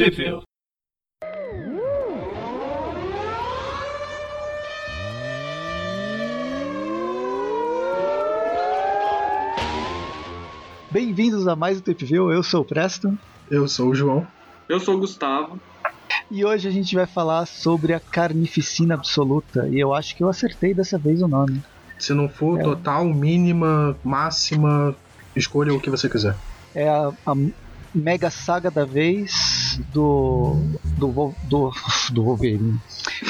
TV. Bem-vindos a mais um View, eu sou o Preston. Eu sou o João. Eu sou o Gustavo. E hoje a gente vai falar sobre a carnificina absoluta. E eu acho que eu acertei dessa vez o nome. Se não for É. total, mínima, máxima, escolha o que você quiser. É a, a mega saga da vez do. do. Do, do Wolverine.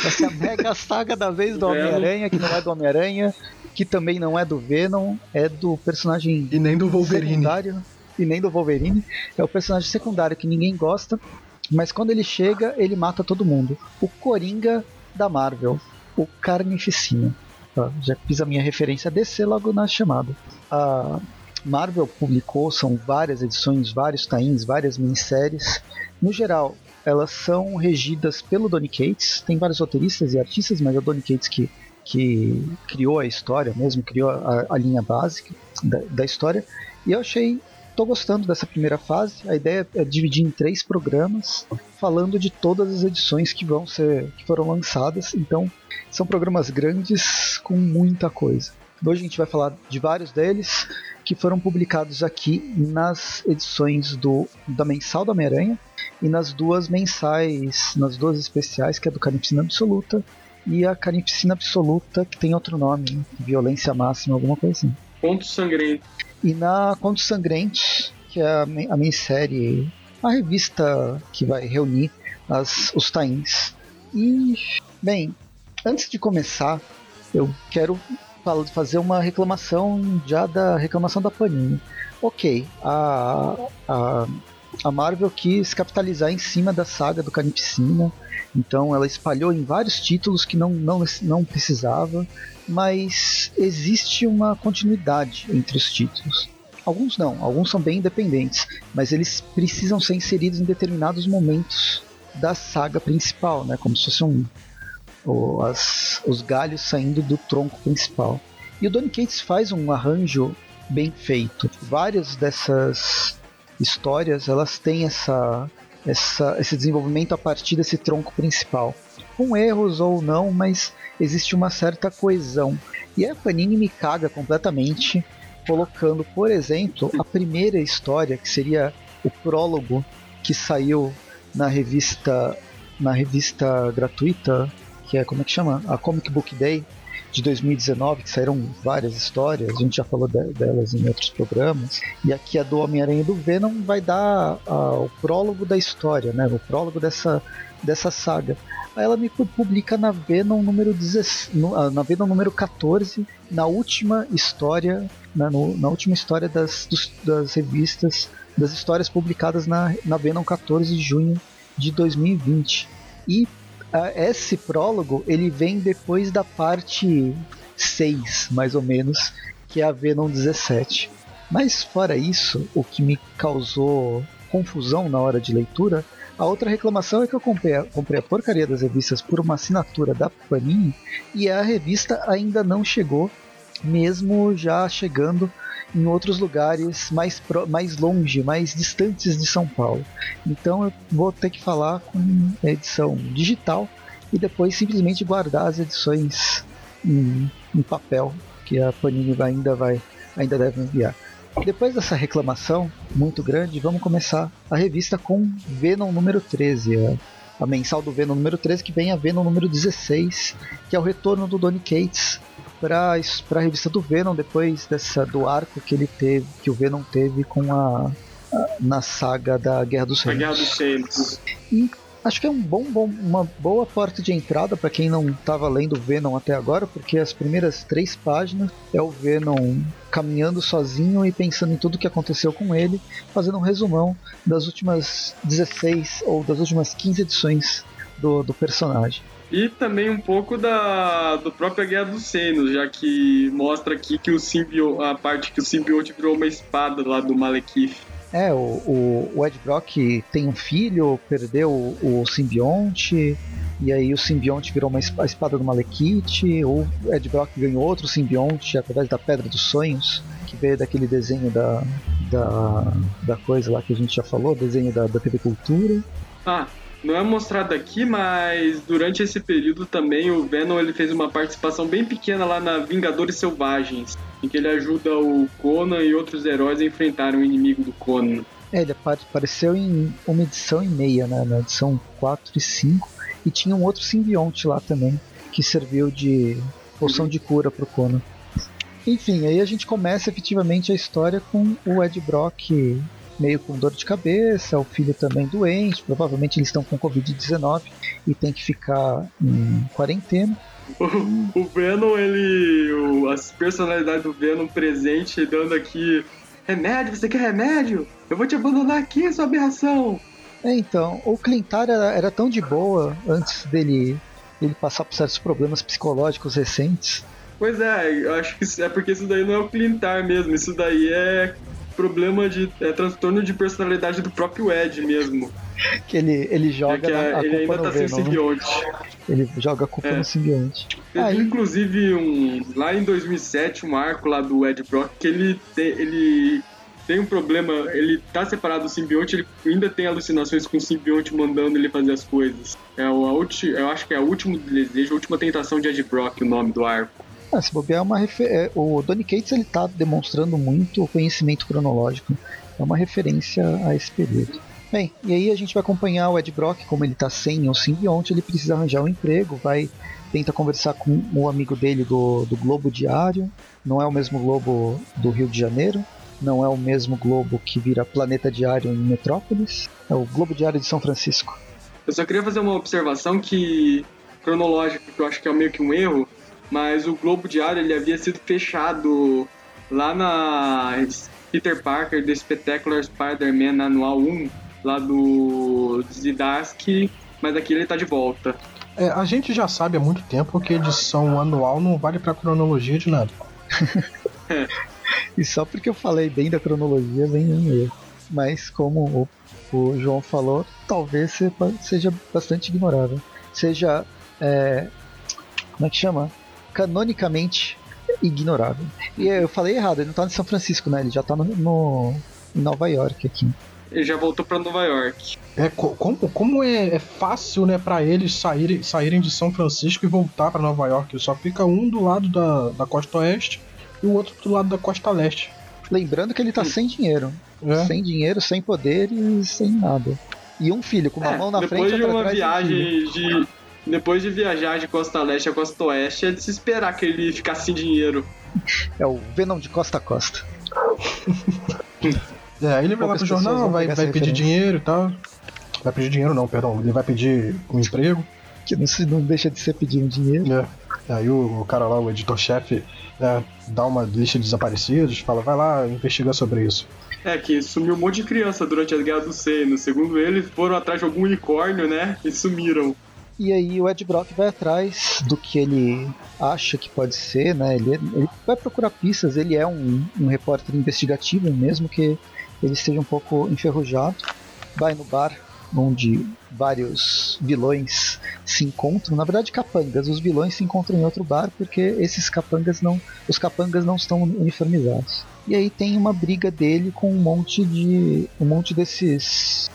Essa é a mega saga da vez do Venom. Homem-Aranha, que não é do Homem-Aranha, que também não é do Venom, é do personagem E nem do Wolverine. secundário e nem do Wolverine. É o personagem secundário que ninguém gosta, mas quando ele chega, ele mata todo mundo. O Coringa da Marvel, o Carnificina. Ó, já fiz a minha referência a DC logo na chamada. A Marvel publicou, são várias edições, vários tains, várias minisséries. No geral, elas são regidas pelo Donny Cates. Tem vários roteiristas e artistas, mas é o Donny Cates que, que criou a história mesmo, criou a, a linha básica da, da história. E eu achei, tô gostando dessa primeira fase. A ideia é dividir em três programas, falando de todas as edições que vão ser, que foram lançadas. Então, são programas grandes com muita coisa. Hoje a gente vai falar de vários deles que foram publicados aqui nas edições do da mensal da Homem-Aranha e nas duas mensais, nas duas especiais, que é do Carnificina Absoluta e a Carnificina Absoluta, que tem outro nome, né? Violência Máxima, alguma coisa assim. Ponto sangrento. E na Contos Sangrentos, que é a, a minissérie, a revista que vai reunir as, os tains. E, bem, antes de começar, eu quero fazer uma reclamação já da reclamação da Panini. Ok, a, a, a Marvel quis capitalizar em cima da saga do Carnificina, então ela espalhou em vários títulos que não, não, não precisava, mas existe uma continuidade entre os títulos. Alguns não, alguns são bem independentes, mas eles precisam ser inseridos em determinados momentos da saga principal, né? Como se fosse um, as- os galhos saindo do tronco principal. E o Donny Cates faz um arranjo bem feito. Várias dessas histórias elas têm essa, essa, esse desenvolvimento a partir desse tronco principal. Com erros ou não, mas existe uma certa coesão. E a Panini me caga completamente, colocando, por exemplo, a primeira história, que seria o prólogo que saiu na revista na revista gratuita, que é como é que chama? A Comic Book Day de 2019, que saíram várias histórias, a gente já falou de- delas em outros programas. E aqui a do Homem-Aranha do Venom vai dar ah, o prólogo da história, né? O prólogo dessa, dessa saga. Aí ela me pu- publica na Venom número 16, no- ah, na Venom número 14, na última história, né, no- na última história das, dos- das revistas, das histórias publicadas na, na Venom 14 de junho de 2020. E esse prólogo ele vem depois da parte 6, mais ou menos, que é a Venom 17. Mas fora isso, o que me causou confusão na hora de leitura, a outra reclamação é que eu comprei a, comprei a porcaria das revistas por uma assinatura da Panini e a revista ainda não chegou, mesmo já chegando em outros lugares mais, mais longe, mais distantes de São Paulo. Então eu vou ter que falar com edição digital e depois simplesmente guardar as edições em, em papel que a Panini ainda vai ainda deve enviar. Depois dessa reclamação muito grande, vamos começar a revista com Venom número 13, a, a mensal do Venom número 13, que vem a Venom número 16, que é o retorno do Donny Cates para a revista do Venom depois dessa do arco que ele teve, que o Venom teve com a, a- na saga da Guerra dos A Reinos. Guerra dos Reinos. Acho que é um bom, bom- uma boa porta de entrada para quem não estava lendo Venom até agora, porque as primeiras três páginas é o Venom caminhando sozinho e pensando em tudo que aconteceu com ele, fazendo um resumão das últimas 16 ou das últimas 15 edições do, do personagem. E também um pouco da do própria Guerra dos Reinos, já que mostra aqui que o simbio, a parte que o simbionte virou uma espada lá do Malekith. É, o, o, o Ed Brock tem um filho, perdeu o, o simbionte, e aí o simbionte virou uma a espada do Malekith, o Ed Brock ganhou outro simbionte através da Pedra dos Sonhos, que veio daquele desenho da, da, da coisa lá que a gente já falou, desenho da, da TV Cultura. Ah, não é mostrado aqui, mas durante esse período também o Venom ele fez uma participação bem pequena lá na Vingadores Selvagens, em que ele ajuda o Conan e outros heróis a enfrentar o inimigo do Conan. É, ele apareceu em uma edição e meia, né? Na edição 4 e 5. E tinha um outro simbionte lá também, que serviu de poção de cura pro Conan. Enfim, aí a gente começa efetivamente a história com o Ed Brock meio com dor de cabeça, o filho também doente, provavelmente eles estão com Covid-19 e tem que ficar em quarentena. O, o Venom, ele. O, as personalidades do Venom presente dando aqui. Remédio, você quer remédio? Eu vou te abandonar aqui, sua aberração! É, então, o Clintar era, era tão de boa antes dele, dele passar por certos problemas psicológicos recentes. Pois é, eu acho que é porque isso daí não é o Clintar mesmo, isso daí é problema de é, transtorno de personalidade do próprio Ed mesmo. Que ele, ele joga é a, a ele culpa ainda no tá sem Venom, né? simbionte. Ele joga a culpa É. no simbionte. Teve, inclusive, um, lá em 2007, um arco lá do Ed Brock, que ele tem, ele tem um problema, ele tá separado do simbionte, ele ainda tem alucinações com o simbionte mandando ele fazer as coisas. É o, a ulti, eu acho que é o último desejo, a última tentação de Ed Brock, o nome do arco. Ah, se bobear é uma refer... é, O Donny Cates ele tá demonstrando muito conhecimento cronológico. É uma referência a esse período. Bem, e aí a gente vai acompanhar o Ed Brock, como ele tá sem o simbionte, ele precisa arranjar um emprego, vai tenta conversar com o amigo dele do, do Globo Diário. Não é o mesmo Globo do Rio de Janeiro, não é o mesmo Globo que vira Planeta Diário em Metrópolis, é o Globo Diário de São Francisco. Eu só queria fazer uma observação que cronológica, que eu acho que é meio que um erro, mas o Globo Diário ele havia sido fechado lá na Peter Parker The Spectacular Spider-Man Anual 1, lá do Zdarsky, mas aqui ele tá de volta. É, a gente já sabe há muito tempo que edição anual não vale pra cronologia de nada. E só porque eu falei bem da cronologia, vem um erro. Mas como o, o João falou, talvez se- seja bastante ignorável. Seja. é, como é que chama? Canonicamente ignorável. E eu falei errado, ele não tá em São Francisco, né? Ele já tá no, no- em Nova York aqui. Ele já voltou pra Nova York. É, co- como, como é, é fácil, né, para eles saírem, saírem de São Francisco e voltar pra Nova York. Só fica um do lado da, da costa oeste e o outro do lado da costa leste. Lembrando que ele tá sem dinheiro. É. Sem dinheiro, sem poderes, sem nada. E um filho com uma É, mão na depois frente e de outra uma viagem de. Depois de viajar de costa leste a costa oeste, é de se esperar que ele ficasse sem dinheiro. É o Venom de costa a costa. É, aí ele vai lá pro jornal, vai, vai pedir referência. dinheiro e tal. Vai pedir dinheiro não, perdão. Ele vai pedir um emprego. Que não, se- não deixa de ser pedir um dinheiro. É. Aí o, o cara lá, o editor-chefe, é, dá uma lista de desaparecidos, fala, vai lá investigar sobre isso. É, que sumiu um monte de criança durante a Guerra do Seno. Segundo ele, foram atrás de algum unicórnio, né? E sumiram. E aí o Ed Brock vai atrás do que ele acha que pode ser, né? Ele, ele vai procurar pistas, ele é um, um repórter investigativo, mesmo que ele esteja um pouco enferrujado. Vai no bar onde vários vilões se encontram, na verdade capangas, os vilões se encontram em outro bar porque esses capangas não, os capangas não estão uniformizados. E aí tem uma briga dele com um monte de um monte desses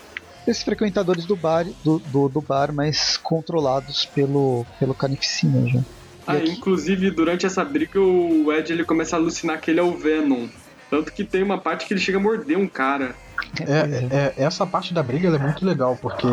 esses frequentadores do bar, do, do, do bar, mas controlados pelo, pelo Carnificina já. Ah, aqui? inclusive, durante essa briga, o Ed ele começa a alucinar que ele é o Venom. Tanto que tem uma parte que ele chega a morder um cara. É, é, essa parte da briga ela é muito legal, porque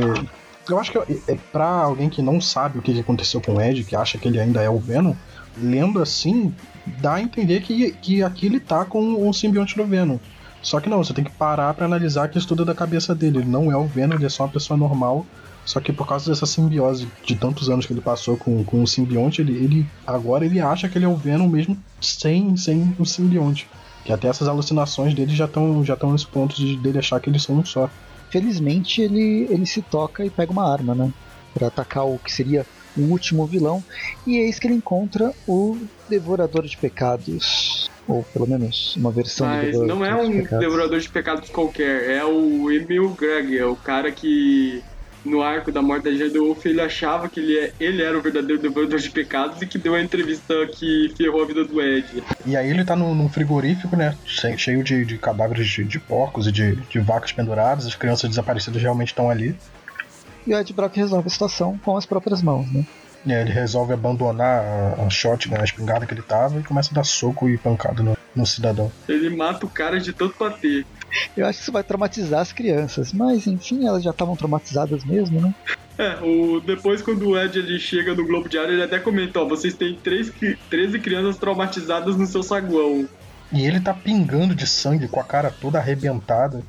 eu acho que é, é pra alguém que não sabe o que que aconteceu com o Ed, que acha que ele ainda é o Venom, lendo assim, dá a entender que, que aqui ele tá com o simbionte do Venom. Só que não, você tem que parar pra analisar que isso tudo é da cabeça dele. Ele não é o Venom, ele é só uma pessoa normal. Só que por causa dessa simbiose de tantos anos que ele passou com, com o simbionte, ele, ele agora ele acha que ele é o Venom mesmo sem, sem o simbionte. Que até essas alucinações dele já estão já nesse ponto de dele achar que eles são um só. Felizmente ele, ele se toca e pega uma arma, né? Pra atacar o que seria o último vilão. E eis que ele encontra o Devorador de Pecados. Ou pelo menos uma versão do Mas Devorador não é de um Pecados. devorador de pecados qualquer, é o Emil Greg, é o cara que no arco da morte da Jade Wolf, ele achava que ele, é, ele era o verdadeiro devorador de pecados e que deu a entrevista que ferrou a vida do Ed. E aí ele tá num, num frigorífico, né? Cheio de, de cadáveres de, de, porcos e de, de vacas penduradas, as crianças desaparecidas realmente estão ali. E o Ed Brock resolve a situação com as próprias mãos, né? Aí ele resolve abandonar a, a shotgun, a espingarda que ele tava, e começa a dar soco e pancada no, no cidadão. Ele mata o cara de tanto bater. Eu acho que isso vai traumatizar as crianças, mas enfim, elas já estavam traumatizadas mesmo, né? É, o, depois quando o Ed ele chega no Globo Diário, ele até comenta, ó, vocês têm três, 13 crianças traumatizadas no seu saguão. E ele tá pingando de sangue com a cara toda arrebentada.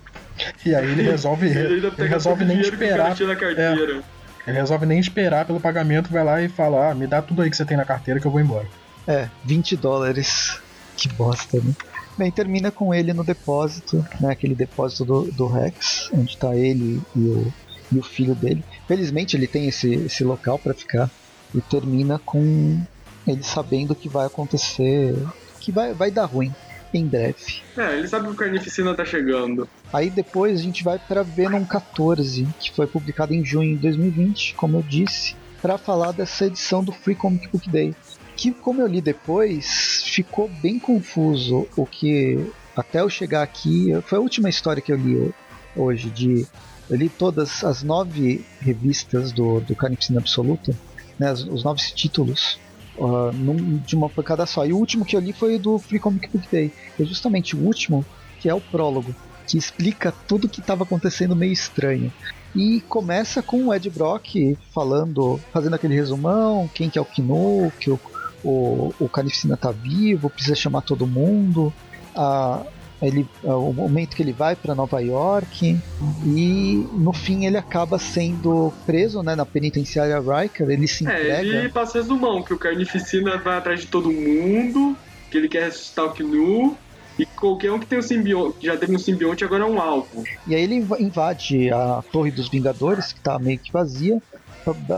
E aí ele resolve, ele, ele resolve nem esperar. É, ele resolve nem esperar pelo pagamento, vai lá e fala: ah, me dá tudo aí que você tem na carteira que eu vou embora. É, 20 dólares. Que bosta, né? Bem, termina com ele no depósito, né? Aquele depósito do, do Rex, onde tá ele e o, e o filho dele. Felizmente ele tem esse, esse local para ficar. E termina com ele sabendo que vai acontecer. Que vai, vai dar ruim em breve. É, ele sabe que o Carnificina tá chegando. Aí depois a gente vai para Venom 14, que foi publicado em junho de 2020, como eu disse, para falar dessa edição do Free Comic Book Day. Que, como eu li depois, ficou bem confuso o que até eu chegar aqui. Foi a última história que eu li hoje. De, eu li todas as nove revistas do, do Carnificina Absoluta, né, os, os nove títulos uh, num, de uma pancada só. E o último que eu li foi do Free Comic Book Day. É justamente o último, que é o prólogo, que explica tudo que estava acontecendo meio estranho. E começa com o Ed Brock falando, fazendo aquele resumão, quem que é o Kino, que o, o, o Carnificina tá vivo, precisa chamar todo mundo. A, ele, o momento que ele vai para Nova York e no fim ele acaba sendo preso né, na penitenciária Riker, ele se entrega. É, ele passa resumão que o Carnificina vai atrás de todo mundo, que ele quer ressuscitar o Knu e qualquer um que tem um simbionte, já teve um simbionte, agora é um alvo. E aí ele invade a Torre dos Vingadores, que está meio que vazia,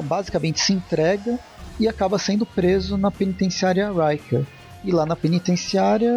basicamente se entrega e acaba sendo preso na penitenciária Riker. E lá na penitenciária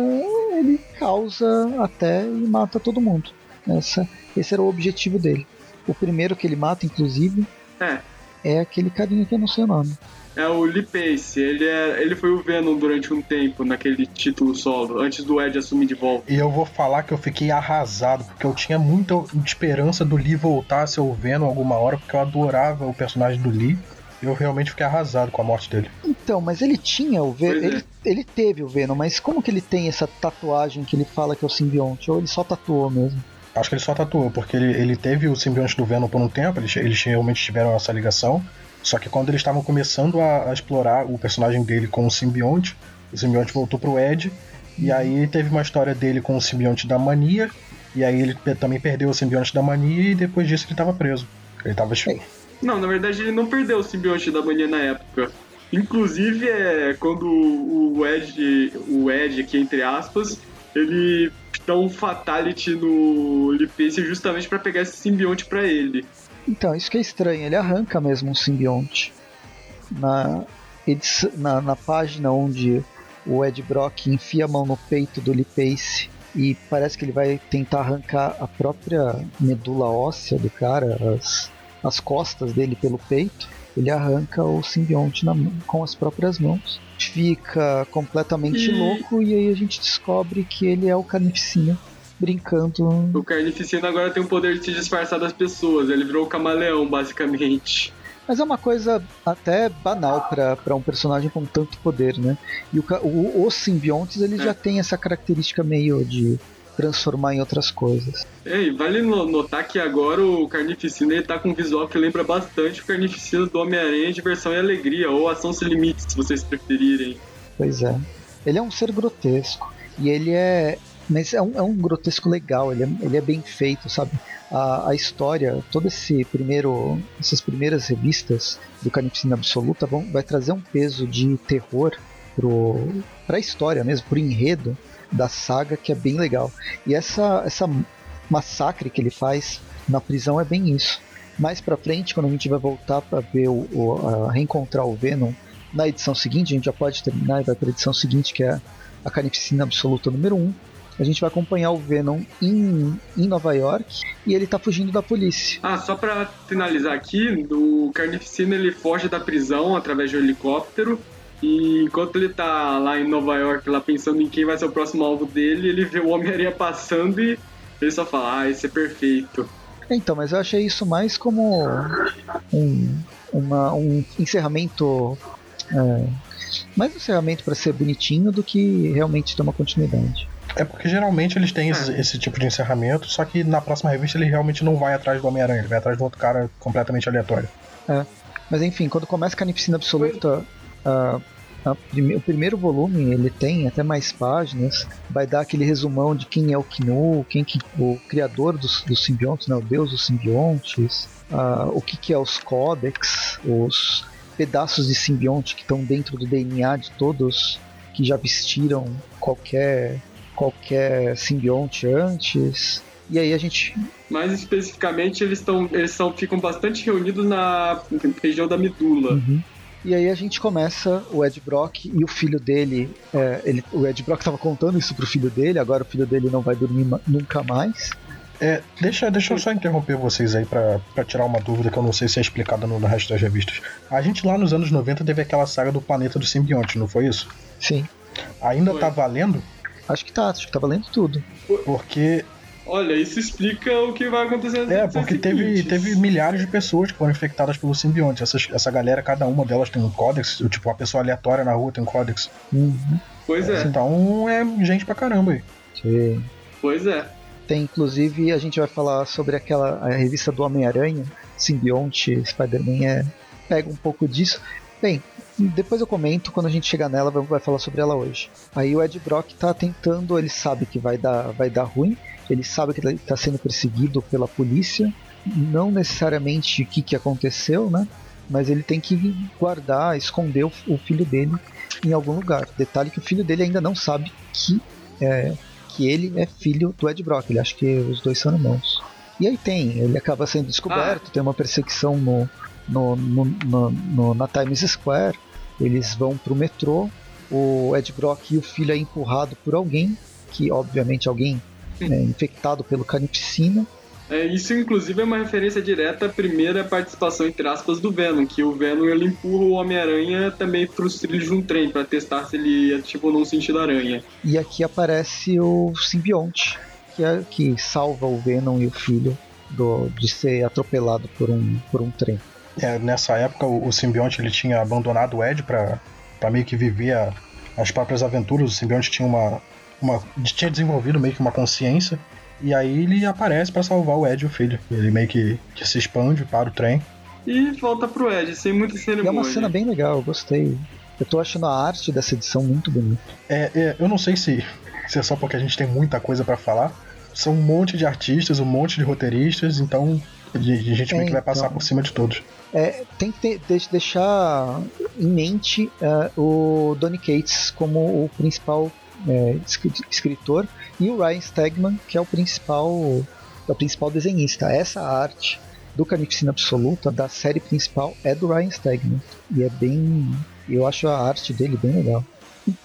ele causa até e mata todo mundo. Essa, esse era o objetivo dele. O primeiro que ele mata, inclusive, é, é aquele carinha que eu não sei o nome. É o Lee Pace, ele, é, ele foi o Venom durante um tempo naquele título solo, antes do Ed assumir de volta. E eu vou falar que eu fiquei arrasado, porque eu tinha muita esperança do Lee voltar a ser o Venom alguma hora, porque eu adorava o personagem do Lee eu realmente fiquei arrasado com a morte dele. Então, mas ele tinha o Venom. É. Ele, ele teve o Venom, mas como que ele tem essa tatuagem que ele fala que é o simbionte? Ou ele só tatuou mesmo? Acho que ele só tatuou, porque ele, ele teve o simbionte do Venom por um tempo, eles, eles realmente tiveram essa ligação. Só que quando eles estavam começando a, a, explorar o personagem dele com o simbionte, o simbionte voltou pro Ed. E aí teve uma história dele com o simbionte da mania. E aí ele também perdeu o simbionte da mania e depois disso ele estava preso. Ele estava não, na verdade ele não perdeu o simbionte da mania na época. Inclusive, é quando o Ed, o Ed aqui entre aspas, ele dá um fatality no Lipace justamente para pegar esse simbionte para ele. Então, isso que é estranho, ele arranca mesmo um simbionte. Na, na, na página onde o Ed Brock enfia a mão no peito do Lipace e parece que ele vai tentar arrancar a própria medula óssea do cara, as, as costas dele pelo peito, ele arranca o simbionte na, com as próprias mãos. Fica completamente e... louco e aí a gente descobre que ele é o Carnificina brincando. O Carnificina agora tem o poder de se disfarçar das pessoas, ele virou o camaleão, basicamente. Mas é uma coisa até banal para um personagem com tanto poder, né? E o, o, os simbiontes, eles é. já têm essa característica meio de transformar em outras coisas. É, e vale notar que agora o Carnificina ele tá com um visual que lembra bastante o Carnificina do Homem-Aranha de versão e alegria, ou ação sem limites, se vocês preferirem. Pois é. Ele é um ser grotesco. E ele é. Mas é um, é um grotesco legal, ele é, ele é bem feito, sabe? A, a história, todo esse primeiro. essas primeiras revistas do Carnificina Absoluta vão, vai trazer um peso de terror pro, pra história mesmo, pro enredo da saga que é bem legal. E essa, essa massacre que ele faz na prisão é bem isso. Mais pra frente, quando a gente vai voltar para ver o, o reencontrar o Venom na edição seguinte, a gente já pode terminar e vai para a edição seguinte, que é a Carnificina Absoluta número 1. A gente vai acompanhar o Venom em, em Nova York e ele tá fugindo da polícia. Ah, só pra finalizar aqui, o Carnificina ele foge da prisão através de um helicóptero e enquanto ele tá lá em Nova York, lá pensando em quem vai ser o próximo alvo dele, ele vê o Homem-Aranha passando e ele só fala, ah, esse é perfeito. Então, mas eu achei isso mais como um, uma, um encerramento. É, mais um encerramento para ser bonitinho do que realmente ter uma continuidade. É porque geralmente eles têm esse, esse, tipo de encerramento, ssó que na próxima revista ele realmente não vai atrás do Homem-Aranha, ele vai atrás de outro cara completamente aleatório. É. Mas enfim, quando começa a Carnificina Absoluta, uh, o primeiro volume ele tem até mais páginas, vai dar aquele resumão de quem é o Kinu, quem que, o criador dos, dos simbiontes, né, o deus dos simbiontes, uh, o que, que é os códex, os pedaços de simbionte que estão dentro do DNA de todos que já vestiram qualquer qualquer simbionte antes. E aí a gente. Mais especificamente, eles estão. Eles são, ficam bastante reunidos na região da medula. Uhum. E aí a gente começa o Ed Brock e o filho dele. É, ele, o Ed Brock estava contando isso pro filho dele, agora o filho dele não vai dormir nunca mais. É, deixa, deixa eu só interromper vocês aí para tirar uma dúvida que eu não sei se é explicada no, no resto das revistas. A gente lá nos anos 90 teve aquela saga do planeta do simbionte, não foi isso? Sim. Ainda foi. tá valendo? Acho que tá, acho que tá valendo tudo. Porque Olha, isso explica o que vai acontecer. É, porque teve, teve milhares de pessoas que foram infectadas pelo simbionte. Essas, essa galera, cada uma delas tem um códex. Tipo, a pessoa aleatória na rua tem um códex. Uhum. Pois é. Então é gente pra caramba aí. Sim. Pois é. Tem, inclusive, a gente vai falar sobre aquela a revista do Homem-Aranha, Simbionte, Spider-Man, é, pega um pouco disso. Bem, depois eu comento, quando a gente chegar nela, vai falar sobre ela hoje. Aí o Ed Brock tá tentando, ele sabe que vai dar, vai dar ruim, ele sabe que ele está sendo perseguido pela polícia, não necessariamente o que, que aconteceu, né? Mas ele tem que guardar, esconder o, o filho dele em algum lugar. Detalhe que o filho dele ainda não sabe que, é, que ele é filho do Ed Brock. Ele acha que os dois são irmãos. E aí tem, ele acaba sendo descoberto, ah. tem uma perseguição no, no, no, no na Times Square. Eles vão pro metrô, o Ed Brock e o filho é empurrado por alguém, que obviamente alguém é, infectado pelo canipsina. É, isso, inclusive, é uma referência direta à primeira participação, entre aspas, do Venom, que o Venom ele empurra o Homem-Aranha também para os trilhos de um trem para testar se ele é tipo num sentido aranha. E aqui aparece o simbionte, que, é, que salva o Venom e o filho do, de ser atropelado por um, por um trem. É, nessa época, o, o simbionte ele tinha abandonado o Ed para meio que viver as próprias aventuras. O simbionte tinha uma, uma, tinha desenvolvido meio que uma consciência. E aí ele aparece para salvar o Ed e o filho. Ele meio que, que, se expande para o trem. E volta pro Ed, sem muita cerimônia. E é uma cena bem legal, eu gostei. Eu tô achando a arte dessa edição muito bonita. É, é eu não sei se, se é só porque a gente tem muita coisa para falar. São um monte de artistas, um monte de roteiristas, então a gente meio que vai passar então, por cima de todos. É, tem que ter, deixar em mente uh, o Donny Cates como o principal é, escritor, e o Ryan Stegman, que é o principal, é o principal desenhista. Essa arte do Carnificina Absoluta, da série principal, é do Ryan Stegman. E é bem. Eu acho a arte dele bem legal.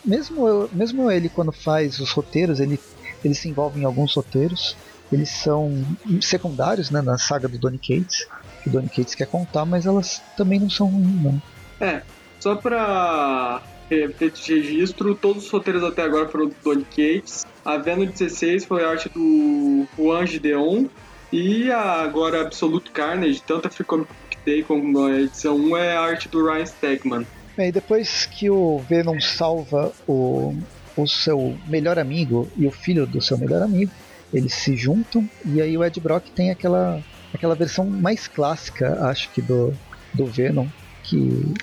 Mesmo, eu, mesmo ele, quando faz os roteiros, ele, ele se envolve em alguns roteiros. Eles são secundários né, na saga do Donny Cates, que o Donny Cates quer contar, mas elas também não são ruins, não. É, só pra de registro. Todos os roteiros até agora foram do Donny Cates. A Venom 16 foi a arte do Juan Gideon. E a, agora Absolute Carnage, tanto a Free Comic Day como a edição 1, é a arte do Ryan Stegman. Bem, depois que o Venom salva o, o seu melhor amigo e o filho do seu melhor amigo, eles se juntam e aí o Ed Brock tem aquela, aquela versão mais clássica, acho que, do, do Venom, que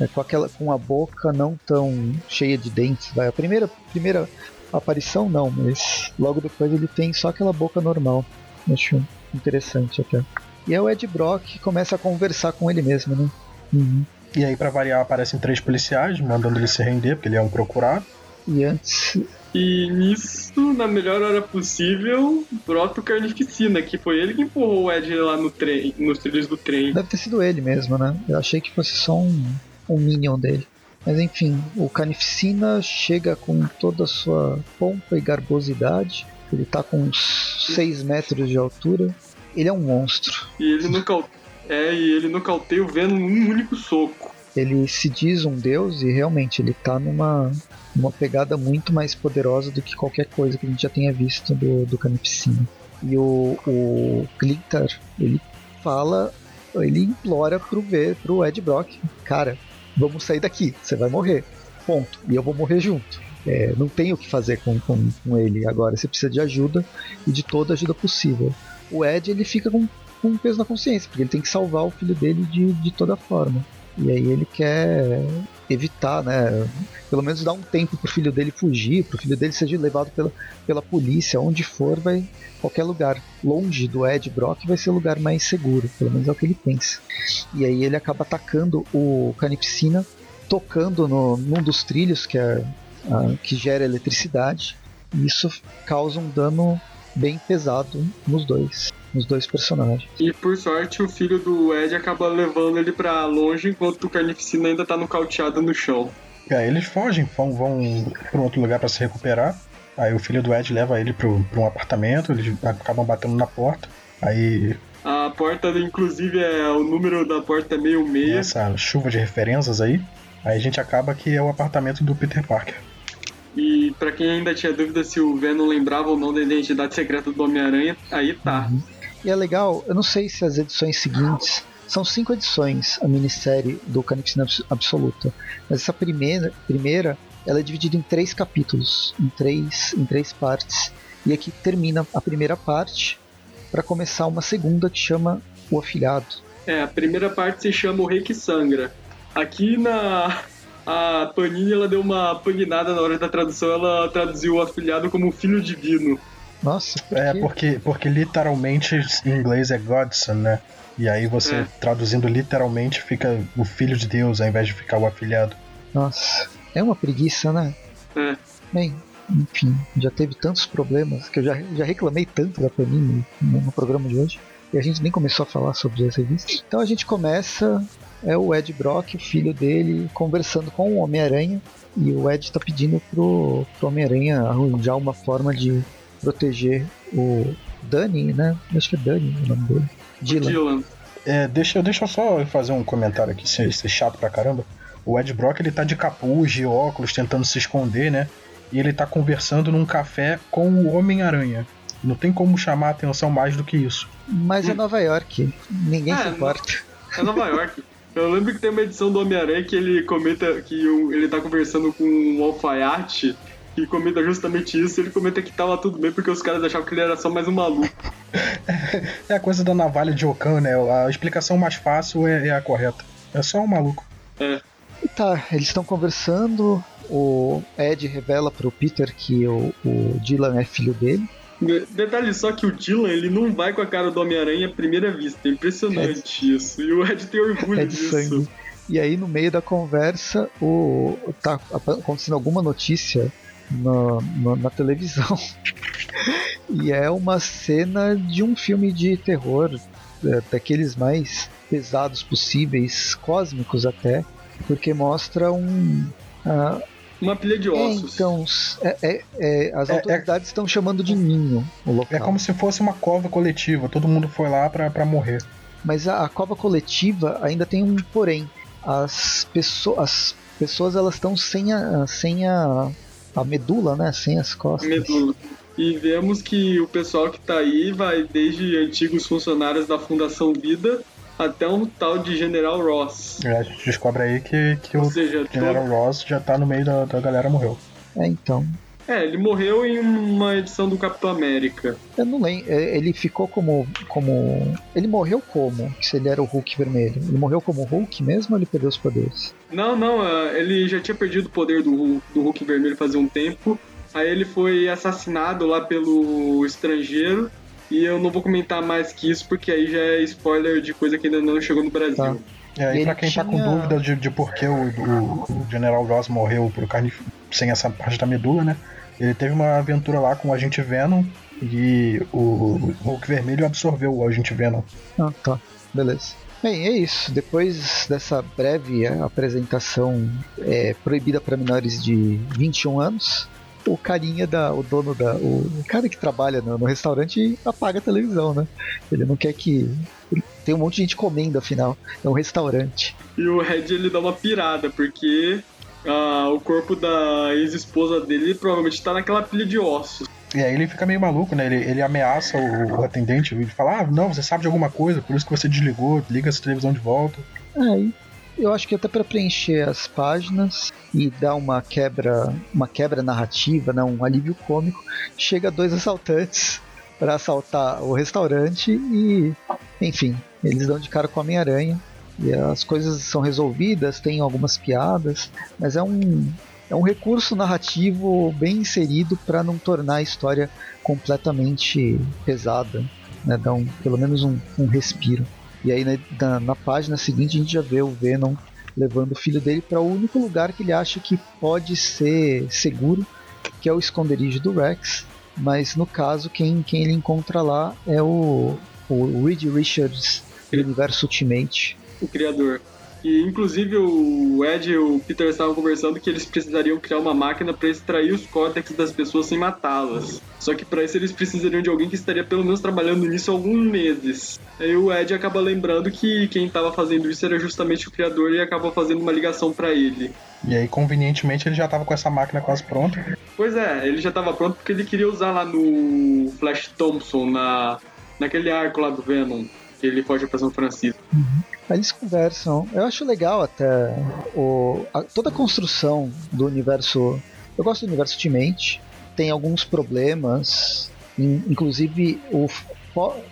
é, com aquela com a boca não tão cheia de dentes. Vai. A primeira, primeira aparição não, mas logo depois ele tem só aquela boca normal. Acho interessante até. E é o Ed Brock que começa a conversar com ele mesmo, né? Uhum. E aí, para variar, aparecem três policiais mandando ele se render, porque ele é um procurado. E antes. E nisso, na melhor hora possível, brota o Carnificina, que foi ele que empurrou o Ed lá no trem, nos trilhos do trem. Deve ter sido ele mesmo, né? Eu achei que fosse só um, um minion dele. Mas enfim, o Carnificina chega com toda a sua pompa e garbosidade. Ele tá com uns 6 metros de altura. Ele é um monstro. E ele nocauteia, é, e ele nocauteia o Venom num único soco. Ele se diz um deus e realmente ele tá numa, numa pegada muito mais poderosa do que qualquer coisa que a gente já tenha visto do, do Carnificina. E o, o Glitter, ele fala, ele implora pro, ver, pro Ed Brock, cara, vamos sair daqui, você vai morrer. Ponto. E eu vou morrer junto. É, não tem o que fazer com, com, com, ele agora. Você precisa de ajuda e de toda ajuda possível. O Ed ele fica com, com um peso na consciência, porque ele tem que salvar o filho dele de, de toda forma. E aí ele quer evitar, né? Pelo menos dar um tempo pro filho dele fugir, pro filho dele seja levado pela, pela polícia, onde for, vai qualquer lugar longe do Ed Brock vai ser o lugar mais seguro, pelo menos é o que ele pensa. E aí ele acaba atacando o Canipsina, tocando no, num dos trilhos que, é, a, que gera eletricidade, e isso causa um dano bem pesado nos dois nos dois personagens. E por sorte o filho do Ed acaba levando ele para longe enquanto o Carnificina ainda tá nocauteado no chão. É, eles fogem, vão, vão para um outro lugar para se recuperar. Aí o filho do Ed leva ele para um apartamento, eles acabam batendo na porta. Aí. A porta, inclusive, é o número da porta é meio meia. Essa chuva de referências aí. Aí a gente acaba que é o apartamento do Peter Parker. E para quem ainda tinha dúvida se o Venom lembrava ou não da identidade secreta do Homem-Aranha, aí tá. Uhum. E é legal, eu não sei se as edições seguintes. São cinco edições a minissérie do Carnificina Absoluta. Mas essa primeira, primeira ela é dividida em três capítulos, em três, em três partes. E aqui termina a primeira parte para começar uma segunda que chama O Afilhado. É, a primeira parte se chama O Rei que Sangra. Aqui na a Panini ela deu uma paninada na hora da tradução, ela traduziu o afilhado como filho divino. Nossa. Por é, porque, porque literalmente em inglês é Godson, né? E aí você é. traduzindo literalmente fica o filho de Deus ao invés de ficar o afilhado. Nossa, é uma preguiça, né? É. Bem, enfim, já teve tantos problemas que eu já, já reclamei tanto da Panini no, no programa de hoje. E a gente nem começou a falar sobre essa revista. Então a gente começa é o Ed Brock, o filho dele, conversando com o Homem-Aranha. E o Ed está pedindo pro, pro Homem-Aranha arranjar uma forma de proteger o Danny, né? Acho que é Danny o nome dele. Dylan. Dylan. É, deixa, deixa eu só fazer um comentário aqui, ser, ser chato pra caramba. O Ed Brock ele tá de capuz, de óculos, tentando se esconder, né? E ele tá conversando num café com o Homem-Aranha. Não tem como chamar a atenção mais do que isso. Mas é Nova York. Ninguém é, se importa. É Nova York. Eu lembro que tem uma edição do Homem-Aranha que ele comenta que ele tá conversando com um alfaiate que comenta justamente isso. Ele comenta que tava tudo bem porque os caras achavam que ele era só mais um maluco. é a coisa da navalha de Okan, né? A explicação mais fácil é, é a correta. É só um maluco. É. Tá, eles estão conversando. O Ed revela pro Peter que o, o Dylan é filho dele. Detalhe só que o Dylan, ele não vai com a cara do Homem-Aranha à primeira vista. É impressionante é. isso. E o Ed tem orgulho é disso. Sangue. E aí, no meio da conversa, o, tá acontecendo alguma notícia na, na, na televisão. e é uma cena de um filme de terror, é, daqueles mais pesados possíveis, cósmicos até, porque mostra um. Uh, uma pilha de ossos. É, então, é, é, é as autoridades estão chamando de ninho o local. É como se fosse uma cova coletiva, todo mundo foi lá para morrer. Mas a, a, cova coletiva ainda tem um porém. As, pessoas as pessoas elas estão sem a, sem a, a medula, né? Sem as costas. Medula. E vemos que o pessoal que tá aí vai desde antigos funcionários da Fundação Vida até um tal de General Ross. É, a gente descobre aí que, que o seja, General todo... Ross já tá no meio da, da galera morreu. É, então. É, ele morreu em uma edição do Capitão América. Eu não lembro. É, ele ficou como. como. Ele morreu como? Se ele era o Hulk vermelho. Ele morreu como Hulk mesmo ou ele perdeu os poderes? Não, não. É, ele já tinha perdido o poder do, do Hulk vermelho fazia um tempo. Aí ele foi assassinado lá pelo estrangeiro. E eu não vou comentar mais que isso, porque aí já é spoiler de coisa que ainda não chegou no Brasil. Tá. É, e pra quem tinha... tá com dúvida de, de por que o, o, o General Ross morreu por carne sem essa parte da medula, né? Ele teve uma aventura lá com o Agente Venom e o Hulk Vermelho absorveu o Agente Venom. Ah, tá. Beleza. Bem, é isso. Depois dessa breve apresentação é, proibida para menores de 21 anos, o carinha da. o dono da. o cara que trabalha no, no restaurante apaga a televisão, né? Ele não quer que. Tem um monte de gente comendo, afinal. É um restaurante. E o Red ele dá uma pirada, porque ah, o corpo da ex-esposa dele provavelmente tá naquela pilha de ossos. E aí ele fica meio maluco, né? Ele, ele ameaça o, o atendente, ele fala, ah, não, você sabe de alguma coisa, por isso que você desligou, liga essa televisão de volta. Aí eu acho que até para preencher as páginas e dar uma quebra, uma quebra narrativa, né, um alívio cômico, chega dois assaltantes para assaltar o restaurante e, enfim, eles dão de cara com a Homem-Aranha e as coisas são resolvidas, tem algumas piadas, mas é um é um recurso narrativo bem inserido para não tornar a história completamente pesada, né? Dar um, pelo menos um, um respiro. E aí na, na, página seguinte a gente já vê o Venom levando o filho dele para o único lugar que ele acha que pode ser seguro, que é o esconderijo do Rex. Mas no caso, quem, quem ele encontra lá é o, o Reed Richards do universo Ultimate. O criador. E inclusive o Ed e o Peter estavam conversando que eles precisariam criar uma máquina para extrair os córtex das pessoas sem matá-las. Só que para isso eles precisariam de alguém que estaria pelo menos trabalhando nisso há alguns meses. Aí o Ed acaba lembrando que quem estava fazendo isso era justamente o criador e acaba fazendo uma ligação para ele. E aí, convenientemente, ele já estava com essa máquina quase pronta. Pois é, ele já estava pronto porque ele queria usar lá no Flash Thompson, na, naquele arco lá do Venom, que ele foge para São Francisco. Uhum. Aí eles conversam. Eu acho legal até o, a, toda a construção do universo. Eu gosto do universo Ultimate. Tem alguns problemas. In, inclusive o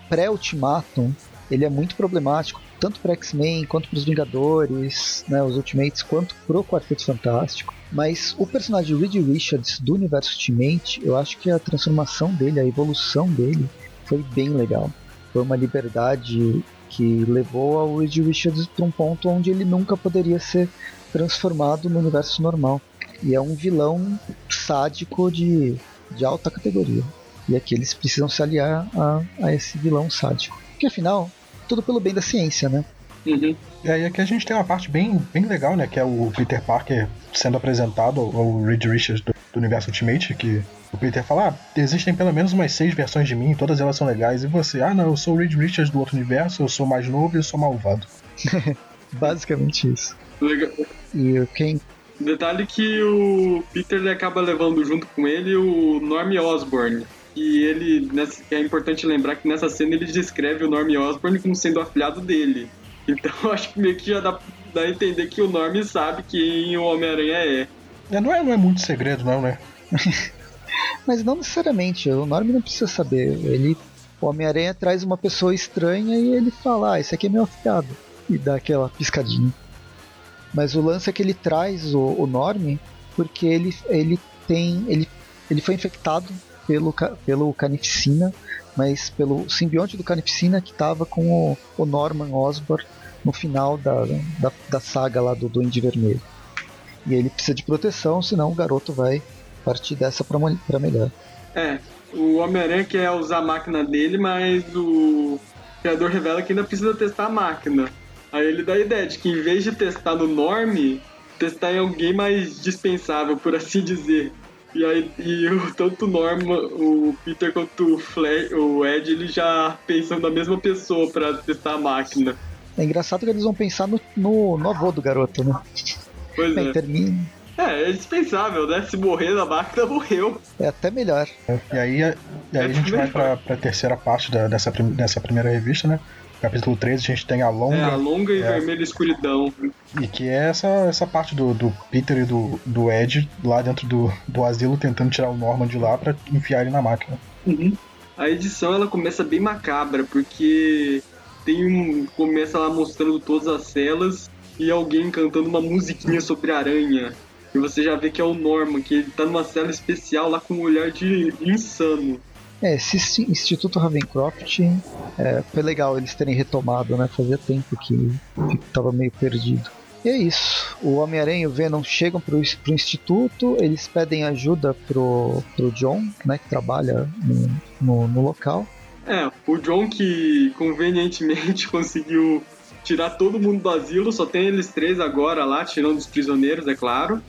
pré-Ultimatum ele é muito problemático, tanto para X-Men quanto para os Vingadores, né, os Ultimates, quanto pro Quarteto Fantástico. Mas o personagem Reed Richards do universo Ultimate, eu acho que a transformação dele, a evolução dele, foi bem legal. Foi uma liberdade que levou ao Reed Richards para um ponto onde ele nunca poderia ser transformado no universo normal. E é um vilão sádico de, de alta categoria. E aqui eles precisam se aliar a, a esse vilão sádico. Porque afinal, tudo pelo bem da ciência, né? Uhum. E aí aqui a gente tem uma parte bem, bem legal, né? Que é o Peter Parker sendo apresentado ao Reed Richards do, do universo Ultimate, que o Peter fala, ah, existem pelo menos umas seis versões de mim, todas elas são legais, e você, ah não, eu sou o Reed Richards do outro universo, eu sou mais novo e eu sou malvado. Basicamente isso. Legal. E quem. Detalhe que o Peter ele acaba levando junto com ele o Norm Osborn. E ele, nessa, é importante lembrar que nessa cena ele descreve o Norm Osborn como sendo afilhado dele. Então acho que meio que já dá, dá a entender que o Norm sabe quem o Homem-Aranha é. é. Não é. Não é muito segredo, não, né? Mas não necessariamente, o Norm não precisa saber. Ele, o Homem-Aranha traz uma pessoa estranha e ele fala: Ah, esse aqui é meu afilhado. E dá aquela piscadinha. Mas o lance é que ele traz o, o Norm porque ele, ele tem. Ele, ele foi infectado pelo, pelo Carnificina, mas pelo simbionte do Carnificina que estava com o, o, Norman Osborn no final da, da, da saga lá do Duende Vermelho. E ele precisa de proteção, senão o garoto vai partir dessa para melhor. É, o Homem-Aranha quer usar a máquina dele, mas o criador revela que ainda precisa testar a máquina. Aí ele dá a ideia de que em vez de testar no Norm, testar em alguém mais dispensável, por assim dizer. E aí, e o, tanto o Norm, o Peter quanto o, Flash, o Ed, eles já pensam na mesma pessoa para testar a máquina. É engraçado que eles vão pensar no, no, no avô do garoto, né? Pois Bem, é. Termina, é, é dispensável, né? Se morrer na máquina, morreu. É até melhor. É, e aí, e aí é a gente vai pra, pra terceira parte da, dessa, dessa primeira revista, né? Capítulo 13, a gente tem a longa. É, a longa e é, vermelha escuridão. E que é essa, essa parte do, do Peter e do, do Ed lá dentro do, do asilo tentando tirar o Norman de lá pra enfiar ele na máquina. Uhum. A edição ela começa bem macabra, porque tem um. começa lá mostrando todas as celas e alguém cantando uma musiquinha sobre aranha. E você já vê que é o Norman, que ele tá numa cela especial lá com um olhar de insano. É, esse Instituto Ravencroft é, foi legal eles terem retomado, né? Fazia tempo que, que tava meio perdido. E é isso. O Homem-Aranha e o Venom chegam pro, pro instituto, eles pedem ajuda pro, pro John, né? Que trabalha no, no, no local. É, o John que convenientemente conseguiu tirar todo mundo do asilo, só tem eles três agora lá, tirando os prisioneiros, é claro.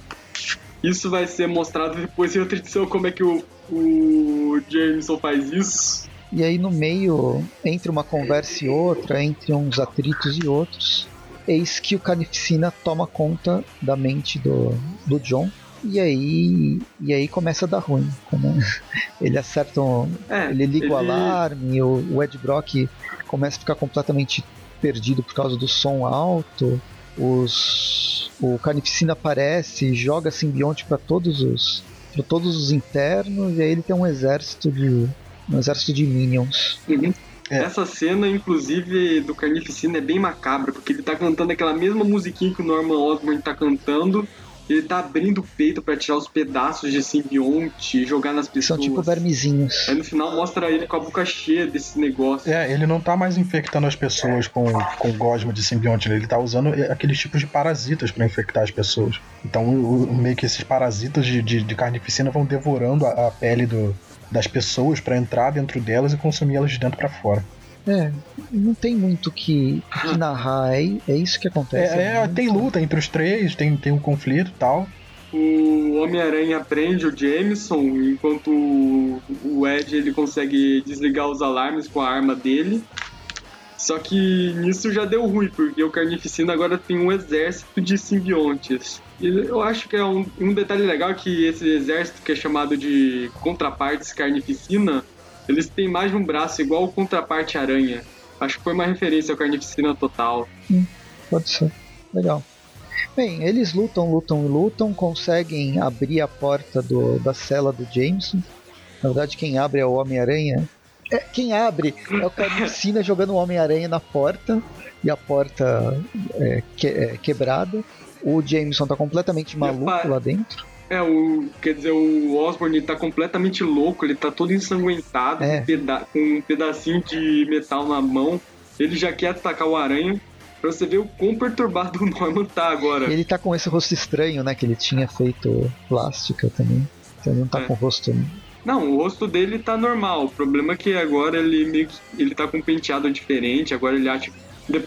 Isso vai ser mostrado depois em outra edição, como é que o, o Jameson faz isso. E aí no meio, entre uma conversa e outra, entre uns atritos e outros, eis que o Carnificina toma conta da mente do, do John. E aí, e aí começa a dar ruim. Né? Ele acerta um, É, ele liga o ele- alarme, o, o Ed Brock começa a ficar completamente perdido por causa do som alto. Os, o Carnificina aparece, joga simbionte para todos os para todos os internos e aí ele tem um exército de um exército de minions. Uhum. É. Essa cena, inclusive, do Carnificina é bem macabra, porque ele tá cantando aquela mesma musiquinha que o Norman Osborn tá cantando. Ele tá abrindo o peito pra tirar os pedaços de simbionte e jogar nas São pessoas. tipo vermezinhos. Aí no final mostra ele com a boca cheia desse negócio. É, ele não tá mais infectando as pessoas com, com gosma de simbionte, né? ele tá usando aqueles tipos de parasitas pra infectar as pessoas. Então, o- meio que esses parasitas de, de, de carnificina vão devorando a, a pele do, das pessoas pra entrar dentro delas e consumir elas de dentro pra fora. É, não tem muito que, que narrar, é, é isso que acontece. É, é, muito- tem luta entre os três, tem, tem um conflito e tal. O Homem-Aranha prende o Jameson, enquanto o- o Ed ele consegue desligar os alarmes com a arma dele. Só que nisso já deu ruim, porque o Carnificina agora tem um exército de simbiontes. E eu acho que é um, um detalhe legal que esse exército que é chamado de contrapartes Carnificina, eles têm mais de um braço igual o contraparte Aranha. Acho que foi uma referência ao Carnificina total. Pode ser. Legal. Bem, eles lutam, lutam e lutam, conseguem abrir a porta do, da cela do Jameson. Na verdade, quem abre é o Homem-Aranha. É, quem abre é o Carnificina jogando o Homem-Aranha na porta e a porta é, que- é quebrada. O Jameson tá completamente maluco lá dentro. É, o, quer dizer, o Osborn tá completamente louco, ele tá todo ensanguentado, É. com, um pedacinho de metal na mão. Ele já quer atacar o aranha. Pra você ver o quão perturbado o Norman tá agora. Ele tá com esse rosto estranho, né? Que ele tinha feito plástica também. Então ele não tá É. com o rosto. Não, o rosto dele tá normal. O problema é que agora ele meio que, ele tá com um penteado diferente. Agora ele acha.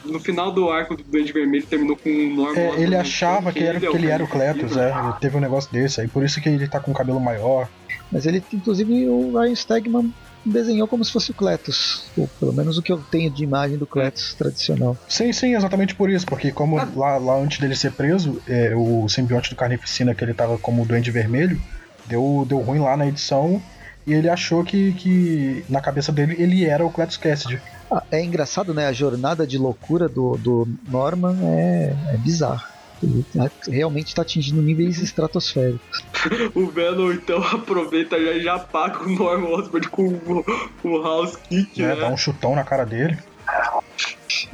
No final do arco do Duende Vermelho terminou com o Norman. É, ele achava que, era, é que ele era o Cletus, é. Ele teve um negócio desse aí, por isso que ele tá com o cabelo maior. Mas ele, inclusive, o Ryan Stegman desenhou como se fosse o Cletus. Ou pelo menos o que eu tenho de imagem do Cletus tradicional. Sim, sim, exatamente por isso, porque como Ah. lá, lá antes dele ser preso, é, o simbionte do Carnificina, que ele tava como o Duende Vermelho, deu, deu ruim lá na edição, e ele achou que, que na cabeça dele ele era o Cletus Cassidy. Ah, é engraçado, né? A jornada de loucura do, do Norman é, é bizarra. Ele tá- realmente está atingindo níveis estratosféricos. O Venom então aproveita já e já apaga o Norman Osborn com o, o House Kick, né? né? Dá um chutão na cara dele.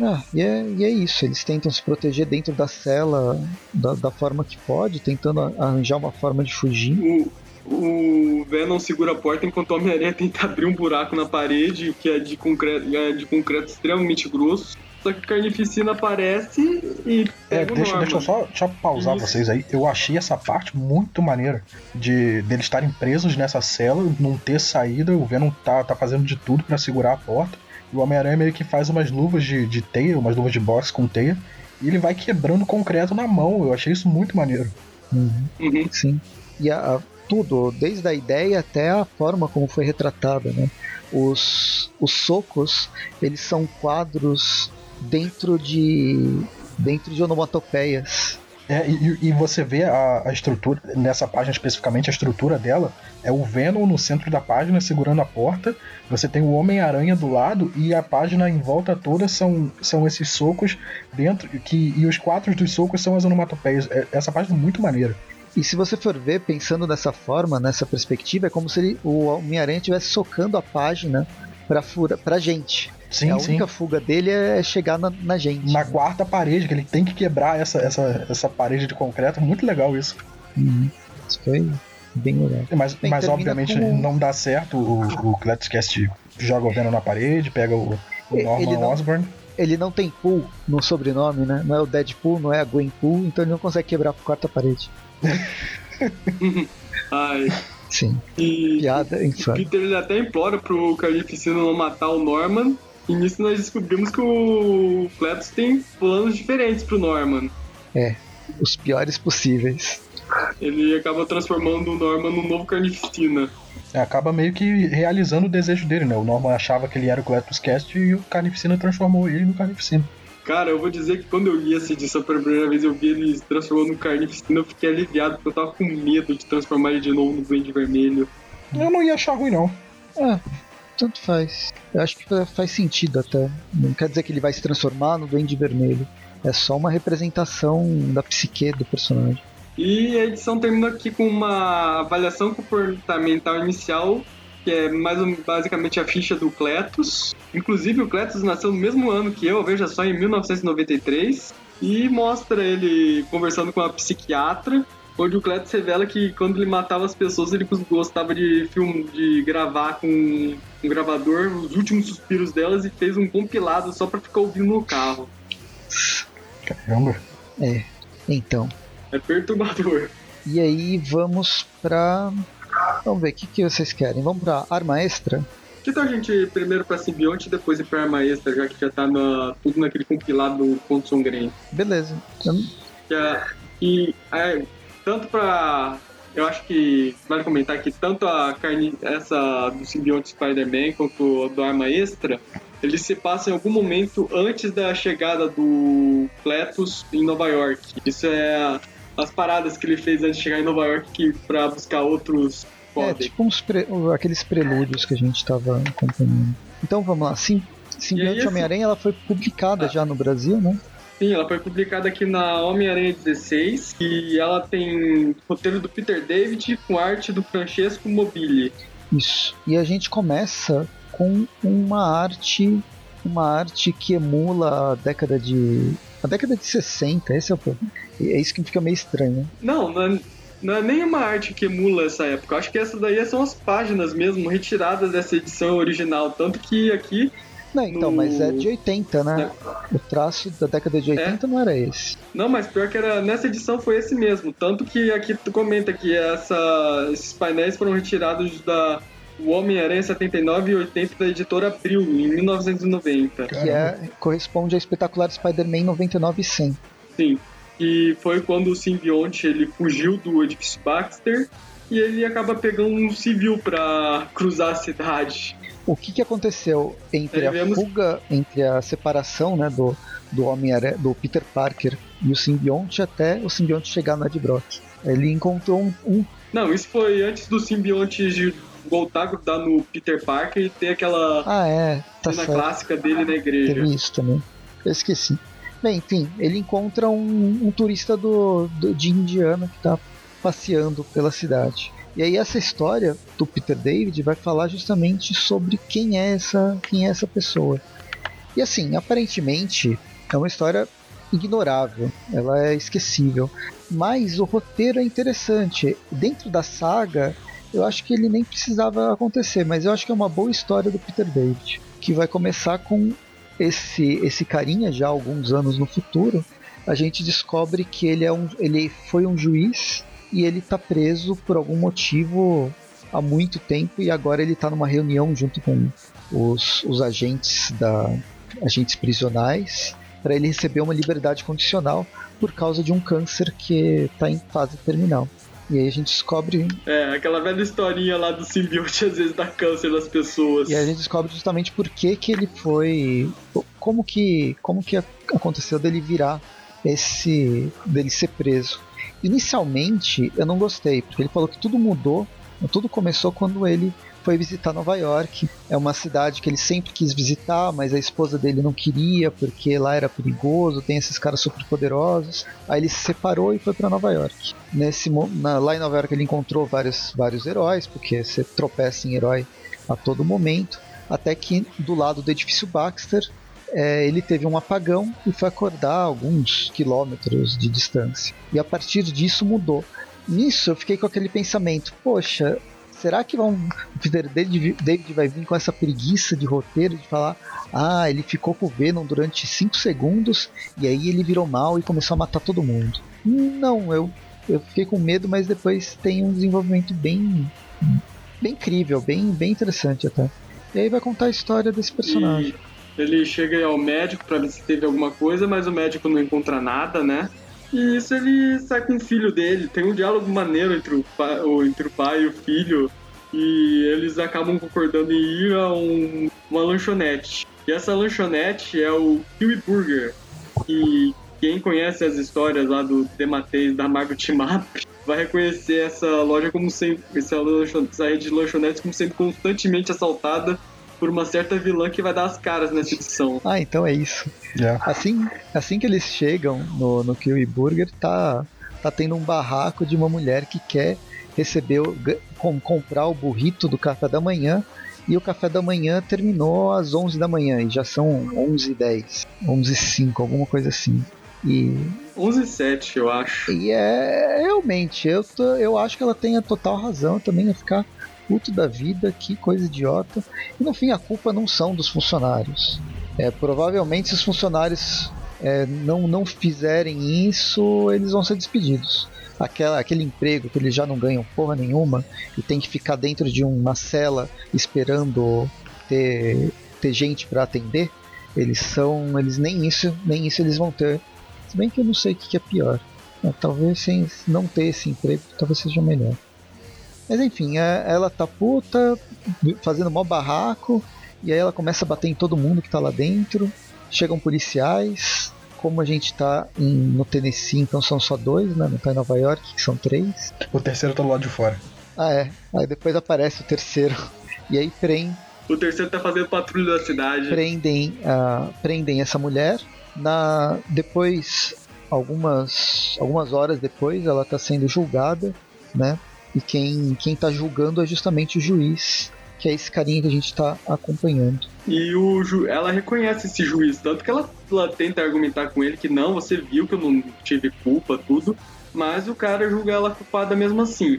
Ah, e, é, e é isso, eles tentam se proteger dentro da cela da, da forma que pode, tentando arranjar uma forma de fugir. O, o Venom segura a porta enquanto o Homem-Aranha tenta abrir um buraco na parede, que é de concreto, é de concreto extremamente grosso. Só que o Carnificina aparece e É, deixa, deixa eu só, deixa eu pausar Isso. vocês aí. Eu achei essa parte muito maneira. De deles estarem presos nessa cela, não ter saída, o Venom tá, tá fazendo de tudo pra segurar a porta. E o Homem-Aranha meio que faz umas luvas de, de teia, umas luvas de boxe com teia. E ele vai quebrando concreto na mão. Eu achei isso muito maneiro. Uhum. Uhum. Sim. E a, a- tudo, desde a ideia até a forma como foi retratada, né? Os, os socos, eles são quadros dentro de dentro de onomatopeias. É, e, e você vê a, a estrutura, nessa página especificamente, a estrutura dela é o Venom no centro da página segurando a porta. Você tem o Homem-Aranha do lado e a página em volta toda são, são esses socos dentro. que E os quatro dos socos são as onomatopeias. É- Essa página é muito maneira. E se você for ver, pensando dessa forma, nessa perspectiva, é como se ele- o Homem-Aranha estivesse socando a página pra, fura, pra gente. Sim, a sim. única fuga dele é chegar na, na gente. Na quarta parede, que ele tem que quebrar essa, essa, essa parede de concreto. Muito legal isso. Uhum. Isso foi bem legal. Mas, Bem, mas obviamente com- não dá certo. O, o Cast joga o Venom na parede, pega o, o Ele Norman não- Osborn. Ele não tem Pool no sobrenome, né? Não é o Deadpool, não é a Gwen Pool, então ele não consegue quebrar a quarta parede. Ai. Sim, E piada o infame. Peter ele até implora pro Carnificina não matar o Norman. E nisso nós descobrimos que o Cletus tem planos diferentes pro Norman. É, os piores possíveis. Ele acaba transformando o Norman num novo Carnificina. É, acaba meio que realizando o desejo dele, né? O Norman achava que ele era o Cletus Cast e o Carnificina transformou ele no Carnificina. Cara, eu vou dizer que quando eu li essa edição pela primeira vez, eu vi ele transformando no Carnificina, eu fiquei aliviado, porque eu tava com medo de transformar ele de novo no Duende Vermelho. Eu não ia achar ruim, não. Ah, tanto faz. Eu acho que faz sentido até. Não quer dizer que ele vai se transformar no Duende Vermelho. É só uma representação da psique do personagem. E a edição termina aqui com uma avaliação comportamental inicial, que é mais um, basicamente a ficha do Cletus. Inclusive, o Cletus nasceu no mesmo ano que eu, veja só, em 1993. E mostra ele conversando com uma psiquiatra, onde o Cletus revela que quando ele matava as pessoas, ele gostava de filme, de gravar com um gravador os últimos suspiros delas e fez um compilado só para ficar ouvindo no carro. Caramba. É, então. É perturbador. E aí vamos pra. Vamos ver, o que, que vocês querem? Vamos pra arma extra? Que tal a gente ir primeiro pra simbionte e depois ir pra arma extra, já que já tá na, tudo naquele compilado do Ponto Songrento? Beleza. Que, é, e é, tanto pra. Eu acho que vale comentar que tanto a carne, essa do simbionte Spider-Man quanto do arma extra, eles se passam em algum momento antes da chegada do Cletus em Nova York. Isso é as paradas que ele fez antes de chegar em Nova York para buscar outros É, tipo uns pre... aqueles prelúdios que a gente estava acompanhando. Então vamos lá, Sim, Simbionte assim... Homem-Aranha ela foi publicada ah. já no Brasil, né? Sim, ela foi publicada aqui na Homem-Aranha 16 e ela tem roteiro do Peter David com arte do Francesco Mobili. Isso. E a gente começa com uma arte uma arte que emula a década de a década de 60, esse é o problema. É isso que fica meio estranho. Não, não é, não é nem uma arte que emula essa época. Eu acho que essa daí são as páginas mesmo retiradas dessa edição original, tanto que aqui não, então, no... mas é de 80, né? É. O traço da década de 80 é. não era esse. Não, mas pior que era nessa edição foi esse mesmo. Tanto que aqui tu comenta que essa, esses painéis foram retirados da o Homem-Aranha 79 e 80 da editora Abril, em 1990. Que é, corresponde a espetacular Spider-Man 99 e 100. Sim, e foi quando o simbionte ele fugiu do edifício Baxter e ele acaba pegando um civil para cruzar a cidade. O que, que aconteceu entre a fuga, entre a separação né, do, do homem do Peter Parker e o simbionte até o simbionte chegar no Ed Brock? Ele encontrou um, um não, isso foi antes do simbionte voltar grudar no Peter Parker e ter aquela ah, é, tá cena certo. clássica dele na igreja. Teve isso também. Eu esqueci. Bem, enfim, ele encontra um, um turista do, do, de Indiana que está passeando pela cidade. E aí essa história do Peter David vai falar justamente sobre quem é essa, quem é essa pessoa. E assim, aparentemente é uma história ignorável, ela é esquecível, mas o roteiro é interessante. Dentro da saga, eu acho que ele nem precisava acontecer, mas eu acho que é uma boa história do Peter David, que vai começar com esse esse carinha já alguns anos no futuro. A gente descobre que ele é um ele foi um juiz e ele está preso por algum motivo há muito tempo e agora ele está numa reunião junto com os, os agentes da agentes prisionais para ele receber uma liberdade condicional por causa de um câncer que está em fase terminal. E aí a gente descobre. É, aquela velha historinha lá do simbionte às vezes dá câncer nas pessoas. E aí a gente descobre justamente por que, que ele foi. Como que, como que aconteceu dele virar esse. dele ser preso. Inicialmente eu não gostei, porque ele falou que tudo mudou. Tudo começou quando ele foi visitar Nova York. É uma cidade que ele sempre quis visitar, mas a esposa dele não queria porque lá era perigoso, tem esses caras super poderosos. Aí ele se separou e foi para Nova York. Nesse na, lá em Nova York ele encontrou vários vários heróis, porque você tropeça em herói a todo momento, até que do lado do edifício Baxter é, ele teve um apagão e foi acordar alguns quilômetros de distância. E a partir disso mudou. Nisso eu fiquei com aquele pensamento: poxa, será que vão, David, vai vir com essa preguiça de roteiro de falar ah, ele ficou com o Venom durante 5 segundos e aí ele virou mal e começou a matar todo mundo. Não, eu, eu fiquei com medo, mas depois tem um desenvolvimento bem bem incrível, bem, bem interessante até. E aí vai contar a história desse personagem. Ele chega ao médico para ver se teve alguma coisa, mas o médico não encontra nada, né? E isso ele sai com o filho dele. Tem um diálogo maneiro entre o pai, entre o pai e o filho. E eles acabam concordando em ir a um, uma lanchonete. E essa lanchonete é o Kiwi Burger. E quem conhece as histórias lá do Dematês da Margot Timap vai reconhecer essa loja como sendo, essa, essa rede de lanchonetes como sendo constantemente assaltada por uma certa vilã que vai dar as caras nessa edição. Ah, então é isso. Yeah. Assim, assim que eles chegam no, no Kiwi Burger, tá, tá tendo um barraco de uma mulher que quer receber, com, comprar o burrito do café da manhã. E o café da manhã terminou às 11 da manhã e já são 11h10, 11h05, alguma coisa assim. E 11 e 7, eu acho. E é realmente, eu, tô- eu acho que ela tem a total razão também a ficar puto da vida, que coisa idiota. E no fim a culpa não são dos funcionários. É, provavelmente se os funcionários é, não, não fizerem isso, eles vão ser despedidos. Aquela, aquele emprego que eles já não ganham porra nenhuma e tem que ficar dentro de uma cela esperando ter, ter gente para atender, eles são. Eles nem isso, nem isso eles vão ter. Se bem que eu não sei o que, é pior. É, talvez sem não ter esse emprego, talvez seja melhor. Mas enfim, é- ela tá puta, fazendo mó barraco, e aí ela começa a bater em todo mundo que tá lá dentro. Chegam policiais. Como a gente tá em- no Tennessee, então são só dois, né? Não tá em Nova York, que são três. O terceiro tá do lado de fora. Ah, é. Aí depois aparece o terceiro. E aí prende, O terceiro tá fazendo patrulha da cidade. prendem, ah, prendem essa mulher. Na depois algumas algumas horas depois ela está sendo julgada, né? E quem quem tá julgando é justamente o juiz, que é esse carinha que a gente está acompanhando. E o ju... ela reconhece esse juiz, tanto que ela, ela tenta argumentar com ele que não, você viu que eu não tive culpa, tudo. Mas o cara julga ela culpada mesmo assim.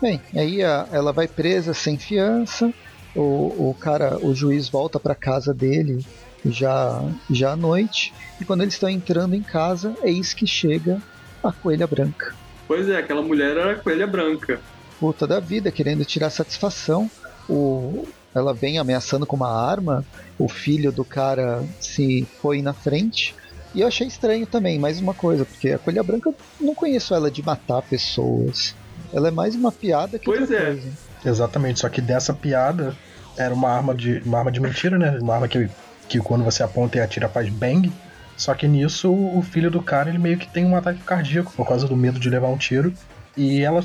Bem, aí a- ela vai presa sem fiança. O, o cara, o juiz volta para casa dele já já à noite. E quando eles estão entrando em casa, eis que chega a coelha branca. Pois é, aquela mulher era a coelha branca. puta da vida, querendo tirar satisfação. O, ela vem ameaçando com uma arma. O filho do cara se foi na frente. E eu achei estranho também, mais uma coisa, porque a Coelha Branca, eu não conheço ela de matar pessoas. Ela é mais uma piada que Pois outra é. coisa. Exatamente, só que dessa piada era uma arma de, uma arma de mentira, né? Uma arma que, que quando você aponta e atira faz bang. Só que nisso o filho do cara ele meio que tem um ataque cardíaco por causa do medo de levar um tiro. E ela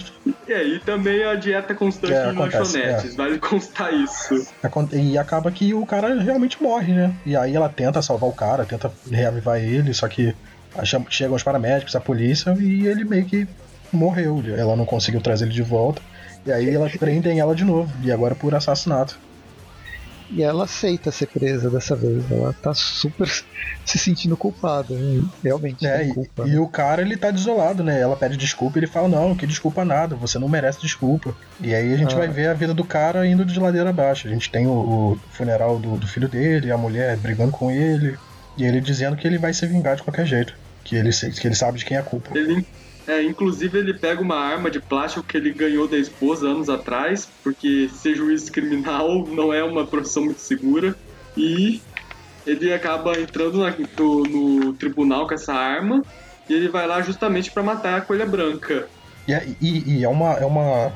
E aí também a dieta constante É, em acontece, lanchonetes, vale constar isso. e acaba que o cara realmente morre, né? E aí ela tenta salvar o cara, tenta reavivar ele, só que chegam os paramédicos, a polícia e ele meio que morreu. Ela não conseguiu trazer ele de volta. E aí elas prendem ela de novo, e agora por assassinato. E ela aceita ser presa dessa vez. Ela tá super se sentindo culpada. né? Realmente, É, e, culpa. e o cara ele tá desolado, né? Ela pede desculpa e ele fala: Não, que desculpa nada, você não merece desculpa. E aí a gente Ah. vai ver a vida do cara indo de ladeira abaixo. A gente tem o, o funeral do, do filho dele, a mulher brigando com ele, e ele dizendo que ele vai se vingar de qualquer jeito. Que ele, se- que ele sabe de quem é a culpa. Ele, é, inclusive ele pega uma arma de plástico que ele ganhou da esposa anos atrás, porque ser juiz criminal não é uma profissão muito segura. E ele acaba entrando na- no, no tribunal com essa arma e ele vai lá justamente pra matar a coelha branca. E, é- e- e é, uma, é, uma,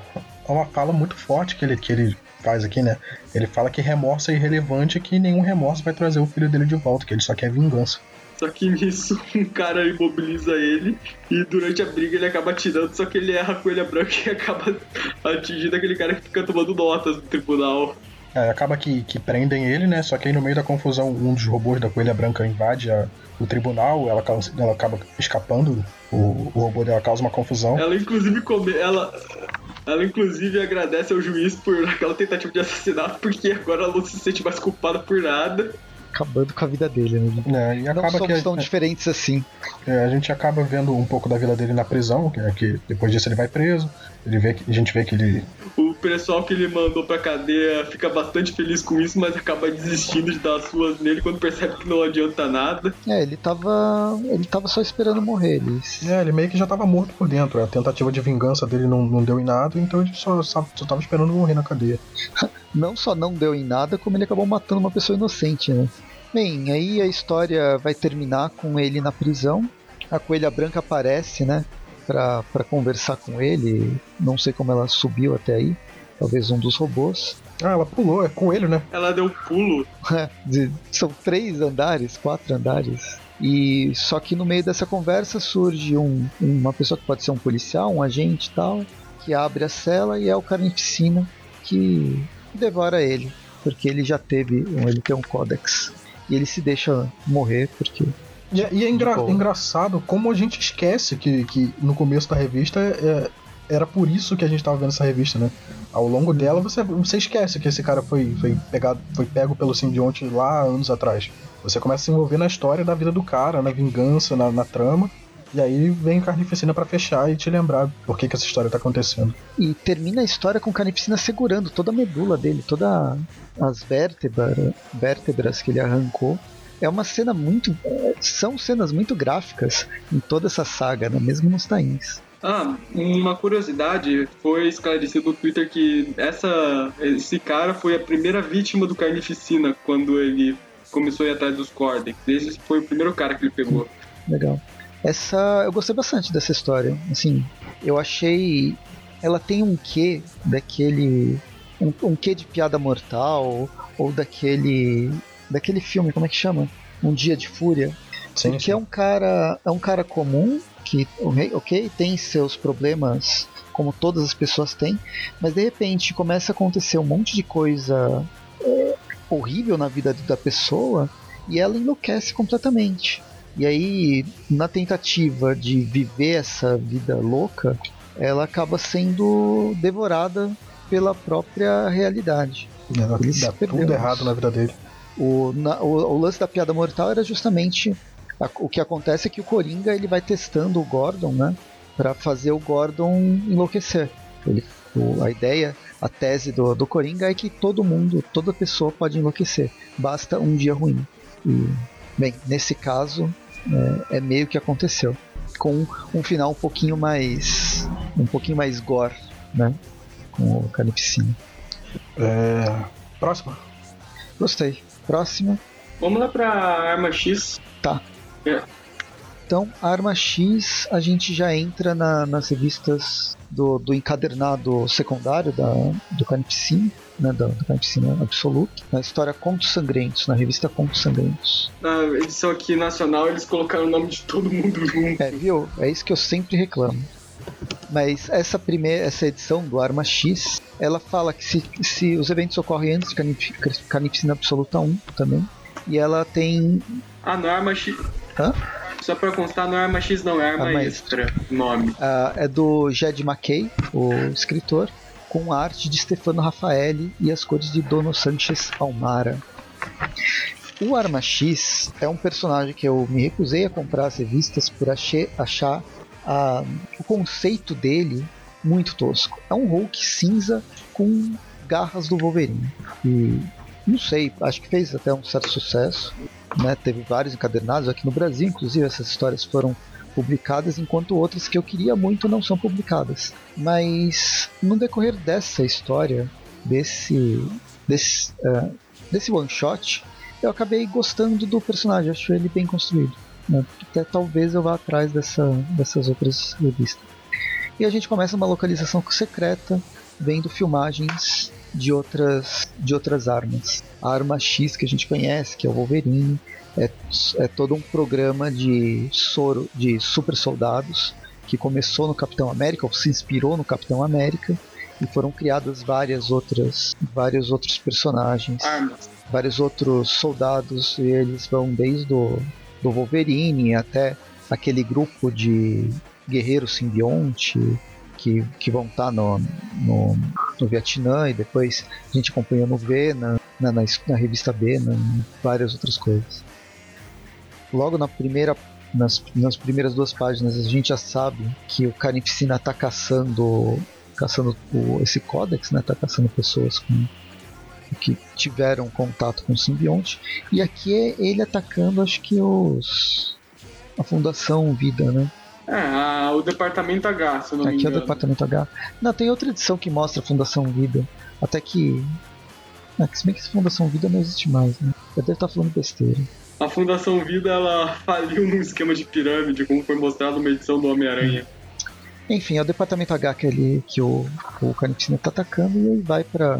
é uma fala muito forte que ele, que ele faz aqui, né? Ele fala que remorso é irrelevante que nenhum remorso vai trazer o filho dele de volta, que ele só quer vingança. Só que nisso um cara imobiliza ele e durante a briga ele acaba atirando, só que ele erra a coelha branca e acaba atingindo aquele cara que fica tomando notas no tribunal. É, acaba que, que prendem ele, né? Só que aí no meio da confusão, um dos robôs da Coelha Branca invade a- o tribunal, ela, ela acaba escapando, o, o robô dela causa uma confusão. Ela inclusive come, ela ela inclusive agradece ao juiz por aquela tentativa de assassinato porque agora ela não se sente mais culpada por nada. Acabando com a vida dele, né? né? E Não acaba somos que tão a, diferentes assim. é, a gente acaba vendo um pouco da vida dele na prisão, que, é que depois disso ele vai preso. Ele vê que, a gente vê que ele. O pessoal que ele mandou pra cadeia fica bastante feliz com isso, mas acaba desistindo de dar as suas nele quando percebe que não adianta nada. É, ele tava. ele tava só esperando morrer. Ele... É, ele meio que já tava morto por dentro. A tentativa de vingança dele não, não deu em nada, então ele só, só, só tava esperando morrer na cadeia. não só não deu em nada, como ele acabou matando uma pessoa inocente, né? Bem, aí a história vai terminar com ele na prisão. A coelha branca aparece, né? Pra, pra conversar com ele. Não sei como ela subiu até aí. Talvez um dos robôs. Ah, ela pulou, é coelho, né? Ela deu pulo. É, são três andares, quatro andares. E só que no meio dessa conversa surge um, uma pessoa que pode ser um policial, um agente e tal, que abre a cela e é o Carnificina que devora ele, porque ele já teve, ele tem um códex e ele se deixa morrer porque. E, é, e é engra engraçado como a gente esquece que, que no começo da revista é, era por isso que a gente estava vendo essa revista, né? Ao longo dela você, você esquece que esse cara foi, foi, pegado, foi pego pelo simbionte lá anos atrás. Você começa a se envolver na história da vida do cara, na vingança, na, na trama. E aí vem Carnificina para fechar e te lembrar por que, que essa história tá acontecendo. E termina a história com Carnificina segurando toda a medula dele, todas as vértebra, vértebras que ele arrancou. É uma cena muito. São cenas muito gráficas em toda essa saga, né? mesmo nos tains. Ah, uma curiosidade, foi esclarecido no Twitter que essa, esse cara foi a primeira vítima do Carnificina quando ele começou a ir atrás dos Corden. Esse foi o primeiro cara que ele pegou. Legal. Essa eu gostei bastante dessa história. Assim, eu achei ela tem um quê daquele um, um quê de piada mortal ou daquele daquele filme, como é que chama? Um Dia de Fúria. Sim, sim. é um cara é um cara comum que, ok, tem seus problemas como todas as pessoas têm, mas de repente começa a acontecer um monte de coisa é, horrível na vida da pessoa e ela enlouquece completamente. E aí, na tentativa de viver essa vida louca, ela acaba sendo devorada pela própria realidade. Ela dá tudo errado na vida dele. O, na, o, o, lance da piada mortal era justamente a, o que acontece é que o Coringa ele vai testando o Gordon, né, para fazer o Gordon enlouquecer. Ele, o, a ideia, a tese do, do Coringa é que todo mundo, toda pessoa pode enlouquecer. Basta um dia ruim. E, bem, nesse caso, é, é meio que aconteceu. Com um final um pouquinho mais. um pouquinho mais gore, né? Com o Carnificina. É... Próxima. Gostei. Próxima. Vamos lá pra Arma X. Tá. É. Então, a Arma X, a gente já entra na, nas revistas do, do encadernado secundário da, do Carnificina né, da, da Carnificina Absoluto, na história Contos Sangrentos, na revista Contos Sangrentos. Na edição aqui nacional, eles colocaram o nome de todo mundo junto. É, viu? É isso que eu sempre reclamo. Mas essa primeira, essa edição do Arma X, ela fala que se, se os eventos ocorrem antes de Carnificina Absoluta 1 também, e ela tem. Ah, no Arma X. Hã? Só pra constar, não é Arma X, não, é Arma, arma Extra, nome. Ah, é do Jed McKay, o escritor com a arte de Stefano Raffaelli e as cores de Dono Sanchez Almara. O Arma X é um personagem que eu me recusei a comprar as revistas por achar a, o conceito dele muito tosco. É um Hulk cinza com garras do Wolverine. E não sei, acho que fez até um certo sucesso. Né? Teve vários encadernados aqui no Brasil, inclusive essas histórias foram publicadas, enquanto outras que eu queria muito não são publicadas. Mas no decorrer dessa história, desse desse, uh, desse one shot, eu acabei gostando do personagem, acho ele bem construído. Né? Até talvez eu vá atrás dessa, dessas outras revistas. E a gente começa uma localização secreta, vendo filmagens de outras, de outras armas. A arma X que a gente conhece, que é o Wolverine, é, é todo um programa de soro de super soldados que começou no Capitão América ou se inspirou no Capitão América e foram criadas várias outras vários outros personagens Armas. vários outros soldados e eles vão desde o do Wolverine até aquele grupo de guerreiros simbionte que, que vão estar tá no, no, no Vietnã e depois a gente acompanha no V, na, na, na revista B, na, várias outras coisas logo na primeira nas, nas primeiras duas páginas a gente já sabe que o Carnificina está caçando caçando o, esse códex, né? Tá caçando pessoas com, que tiveram contato com o simbionte. E aqui é ele atacando, acho que os. a Fundação Vida, né? É, o Departamento H, se eu não aqui me engano. Aqui é o Departamento H. Não, tem outra edição que mostra a Fundação Vida. Até que. É, se bem que essa Fundação Vida não existe mais, né? Eu devo estar falando besteira. A Fundação Vida ela faliu num esquema de pirâmide, como foi mostrado numa edição do Homem-Aranha. Enfim, é o Departamento H que, ali, que o, o Carnificina tá atacando e ele vai para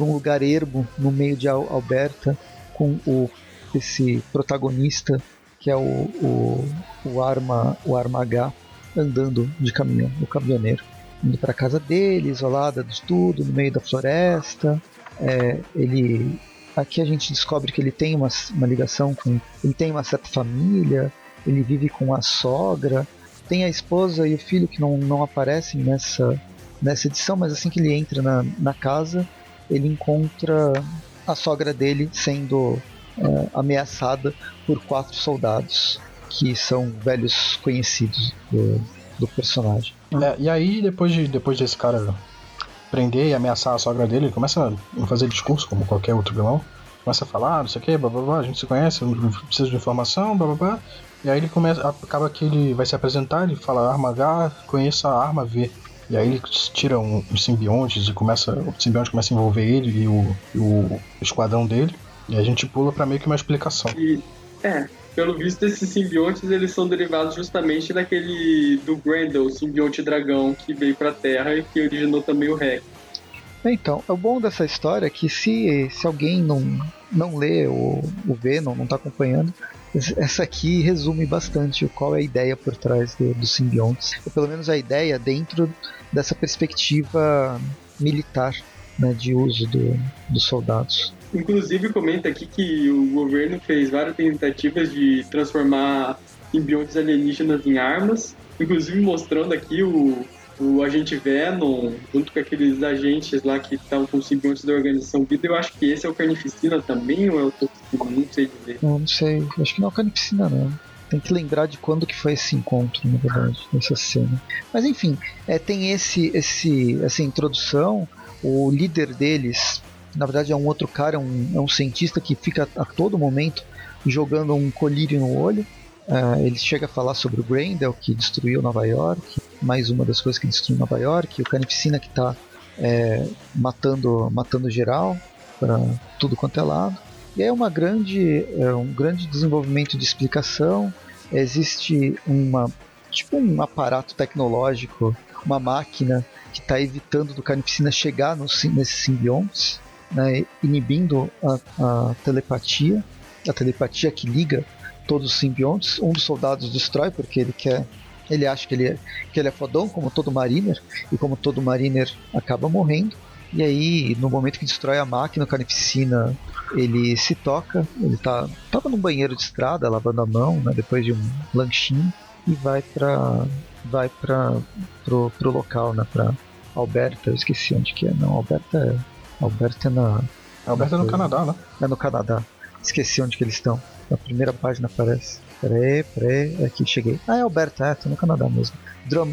um lugar ermo no meio de Alberta com o, esse protagonista que é o, o, o, arma, o Arma H andando de caminhão, o caminhoneiro. Indo para casa dele, isolada de tudo, no meio da floresta. É, ele aqui a gente descobre que ele tem uma, uma ligação com. Ele tem uma certa família, ele vive com a sogra, tem a esposa e o filho que não, não aparecem nessa, nessa edição, mas assim que ele entra na, na casa, ele encontra a sogra dele sendo é, ameaçada por quatro soldados que são velhos conhecidos do, do personagem. É, e aí, depois, de, depois desse cara prender e ameaçar a sogra dele, ele começa a fazer discurso, como qualquer outro vilão. Começa a falar, não sei o que, blá, blá, blá, a gente se conhece, precisa de informação, blá blá blá. E aí ele começa, acaba que ele vai se apresentar, ele fala arma H, conheça a arma V. E aí ele tira um, os simbiontes e começa. O simbionte começa a envolver ele e o, e o esquadrão dele. E a gente pula para meio que uma explicação. E, é, pelo visto, esses simbiontes eles são derivados justamente daquele do Grendel, simbionte dragão, que veio pra Terra e que originou também o Rex. Então, o bom dessa história é que se, se alguém não, não lê ou, ou vê, não, não tá acompanhando, essa aqui resume bastante qual é a ideia por trás do, dos simbiontes, ou pelo menos a ideia dentro dessa perspectiva militar né, de uso do, dos soldados. Inclusive comenta aqui que o governo fez várias tentativas de transformar simbiontes alienígenas em armas, inclusive mostrando aqui o, o agente Venom, junto com aqueles agentes lá que estão com os simbiontes da organização Vida, eu acho que esse é o Carnificina também, ou é o Toxina? Não sei dizer. Não, não sei, acho que não é o Carnificina não. Tem que lembrar de quando que foi esse encontro, na verdade, essa cena. Mas enfim, é, tem esse, esse, essa introdução, o líder deles, na verdade é um outro cara, um, é um cientista que fica a todo momento jogando um colírio no olho. Uh, ele chega a falar sobre o Grendel que destruiu Nova York, mais uma das coisas que destruiu Nova York, o Carnificina que está é, matando, matando geral para tudo quanto é lado. E é uma grande, é um grande desenvolvimento de explicação. Existe uma tipo um aparato tecnológico, uma máquina que está evitando do Carnificina chegar no, nesses simbiontes, né, inibindo a, a telepatia, a telepatia que liga todos os simbiontes. Um dos soldados destrói porque ele quer ele acha que ele, é, que ele é fodão, como todo Mariner, e como todo Mariner acaba morrendo. E aí, no momento que destrói a máquina, o Carnificina ele se toca, ele tá tava num banheiro de estrada, lavando a mão, né, depois de um lanchinho, e vai para vai para pro, pro local, né, para Alberta, eu esqueci onde que é, não, Alberta é, Alberta é na Alberta é no Canadá, né? É no Canadá. Esqueci onde que eles estão. Na primeira página aparece. Peraí, peraí, aqui cheguei. Ah, é Alberta, é, tô no Canadá mesmo. Drum,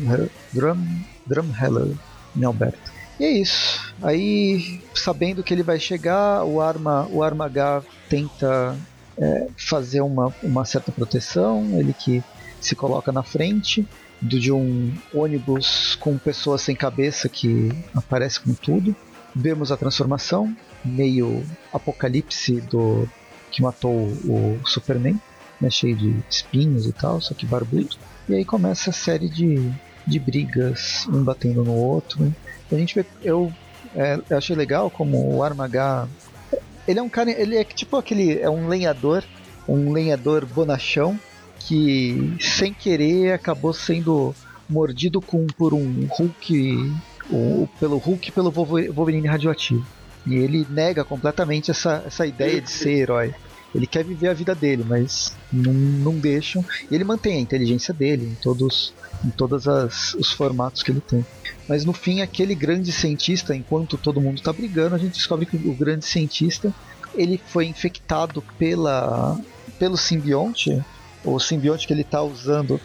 Drum, Drumheller, em Alberta. E é isso. Aí, sabendo que ele vai chegar, o Arma, o Arma H tenta é, fazer uma, uma certa proteção. Ele que se coloca na frente do, de um ônibus com pessoas sem cabeça que aparece com tudo. Vemos a transformação, meio apocalipse do que matou o Superman né, cheio de espinhos e tal, só que barbudo. E aí começa a série de, de brigas, um batendo no outro. Né? A gente vê, eu, é, eu achei legal como o Arma H, ele é um cara, ele é tipo aquele, é um lenhador, um lenhador bonachão que sem querer acabou sendo mordido com, por um Hulk, o, pelo Hulk pelo Wolverine radioativo. E ele nega completamente essa, essa ideia de ser herói. Ele quer viver a vida dele, mas não, não deixam. E ele mantém a inteligência dele em todos em todos os formatos que ele tem. Mas no fim, aquele grande cientista, enquanto todo mundo está brigando, a gente descobre que o grande cientista ele foi infectado pela pelo simbionte, o simbionte que ele está usando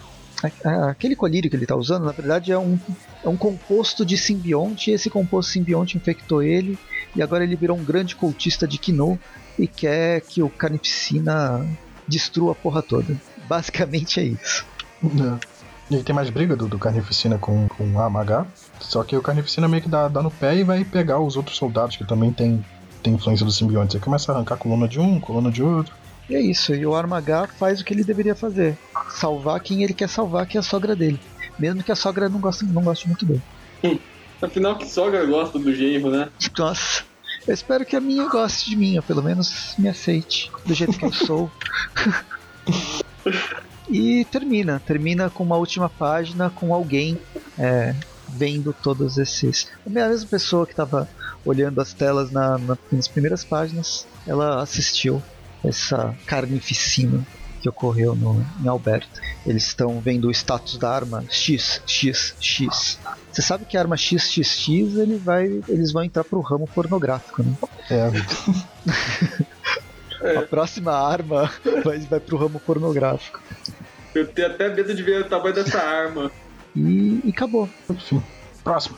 aquele colírio que ele está usando, na verdade, é um, é um composto de simbionte. E esse composto simbionte infectou ele. E agora ele virou um grande cultista de Kino e quer que o Carnificina destrua a porra toda. Basicamente é isso. É. E tem mais briga do, do Carnificina com, com a Amagá. Só que o Carnificina meio que dá, dá no pé e vai pegar os outros soldados que também tem, tem influência dos simbiontes. Aí começa a arrancar coluna de um, coluna de outro. E é isso, e o Armagá faz o que ele deveria fazer: salvar quem ele quer salvar, que é a sogra dele. Mesmo que a sogra não goste, não goste muito dele. Hum, afinal, que sogra gosta do genro, né? Nossa, eu espero que a minha goste de mim, ou pelo menos me aceite do jeito que eu sou. e termina, termina com uma última página com alguém é, vendo todos esses. A mesma pessoa que estava olhando as telas na, na, nas primeiras páginas, ela assistiu essa carnificina que ocorreu no, em Alberto. Eles estão vendo o status da arma XXX. Você sabe que a arma XXX ele vai, eles vão entrar pro ramo pornográfico, né? É. a próxima arma vai, vai pro ramo pornográfico. Eu tenho até medo de ver o tamanho dessa arma. E, e acabou. Próximo.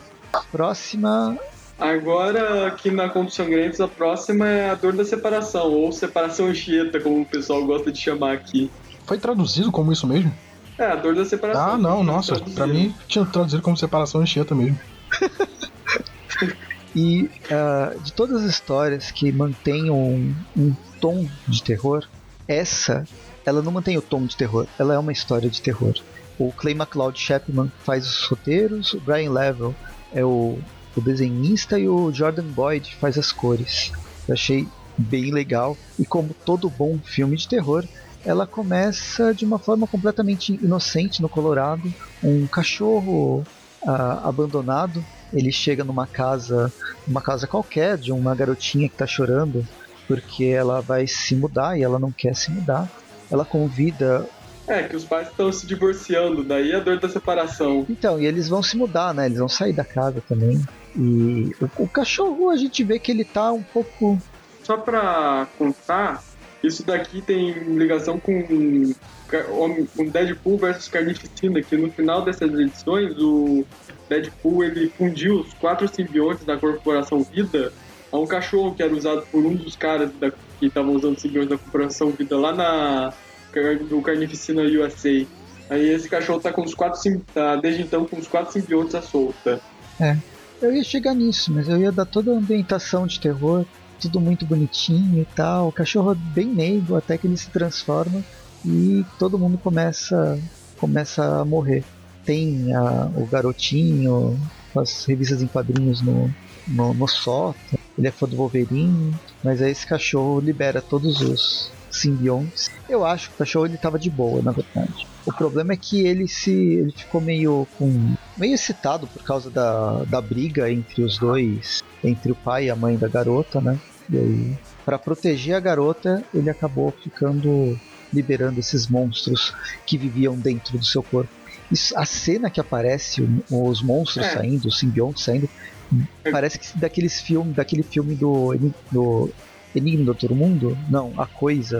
Próxima Agora, aqui na Contos Sangrentos, a próxima é a dor da separação, ou separação anchieta, como o pessoal gosta de chamar aqui. Foi traduzido como isso mesmo? É, a dor da separação. Ah, não, nossa, traduzido. pra mim tinha traduzido como separação anchieta mesmo. e uh, de todas as histórias que mantenham um, um tom de terror, essa, ela não mantém o tom de terror, ela é uma história de terror. O Clay McLeod Chapman faz os roteiros, o Brian Level é o o desenhista e o Jordan Boyd faz as cores. Eu achei bem legal e como todo bom filme de terror, ela começa de uma forma completamente inocente no Colorado. Um cachorro ah, abandonado, ele chega numa casa, uma casa qualquer de uma garotinha que está chorando porque ela vai se mudar e ela não quer se mudar. Ela convida é, que os pais estão se divorciando, daí a dor da separação. Então, e eles vão se mudar, né? Eles vão sair da casa também. E o, o cachorro a gente vê que ele tá um pouco. Só pra contar, isso daqui tem ligação com, com Deadpool versus Carnificina, que no final dessas edições o Deadpool ele fundiu os quatro simbiontes da corporação Vida a um cachorro que era usado por um dos caras da, que estavam usando simbiontes da corporação Vida lá na do Carnificina USA. Aí esse cachorro tá com os quatro tá desde então com os quatro simbiontes à solta. É. Eu ia chegar nisso, mas eu ia dar toda a ambientação de terror, tudo muito bonitinho e tal. O cachorro é bem meigo até que ele se transforma e todo mundo começa começa a morrer. Tem a, o garotinho as revistas em quadrinhos no, no, no sótão. Ele é fã do Wolverine, mas aí esse cachorro libera todos os simbiontes. Eu acho que o cachorro ele tava de boa, na verdade. O problema é que ele se ele ficou meio com meio excitado por causa da, da briga entre os dois, entre o pai e a mãe da garota, né? E aí, para proteger a garota, ele acabou ficando liberando esses monstros que viviam dentro do seu corpo. Isso, a cena que aparece os monstros é. saindo, os simbiontes saindo, parece que daqueles filmes, daquele filme do, do Enigma do Outro Mundo? Não, A Coisa.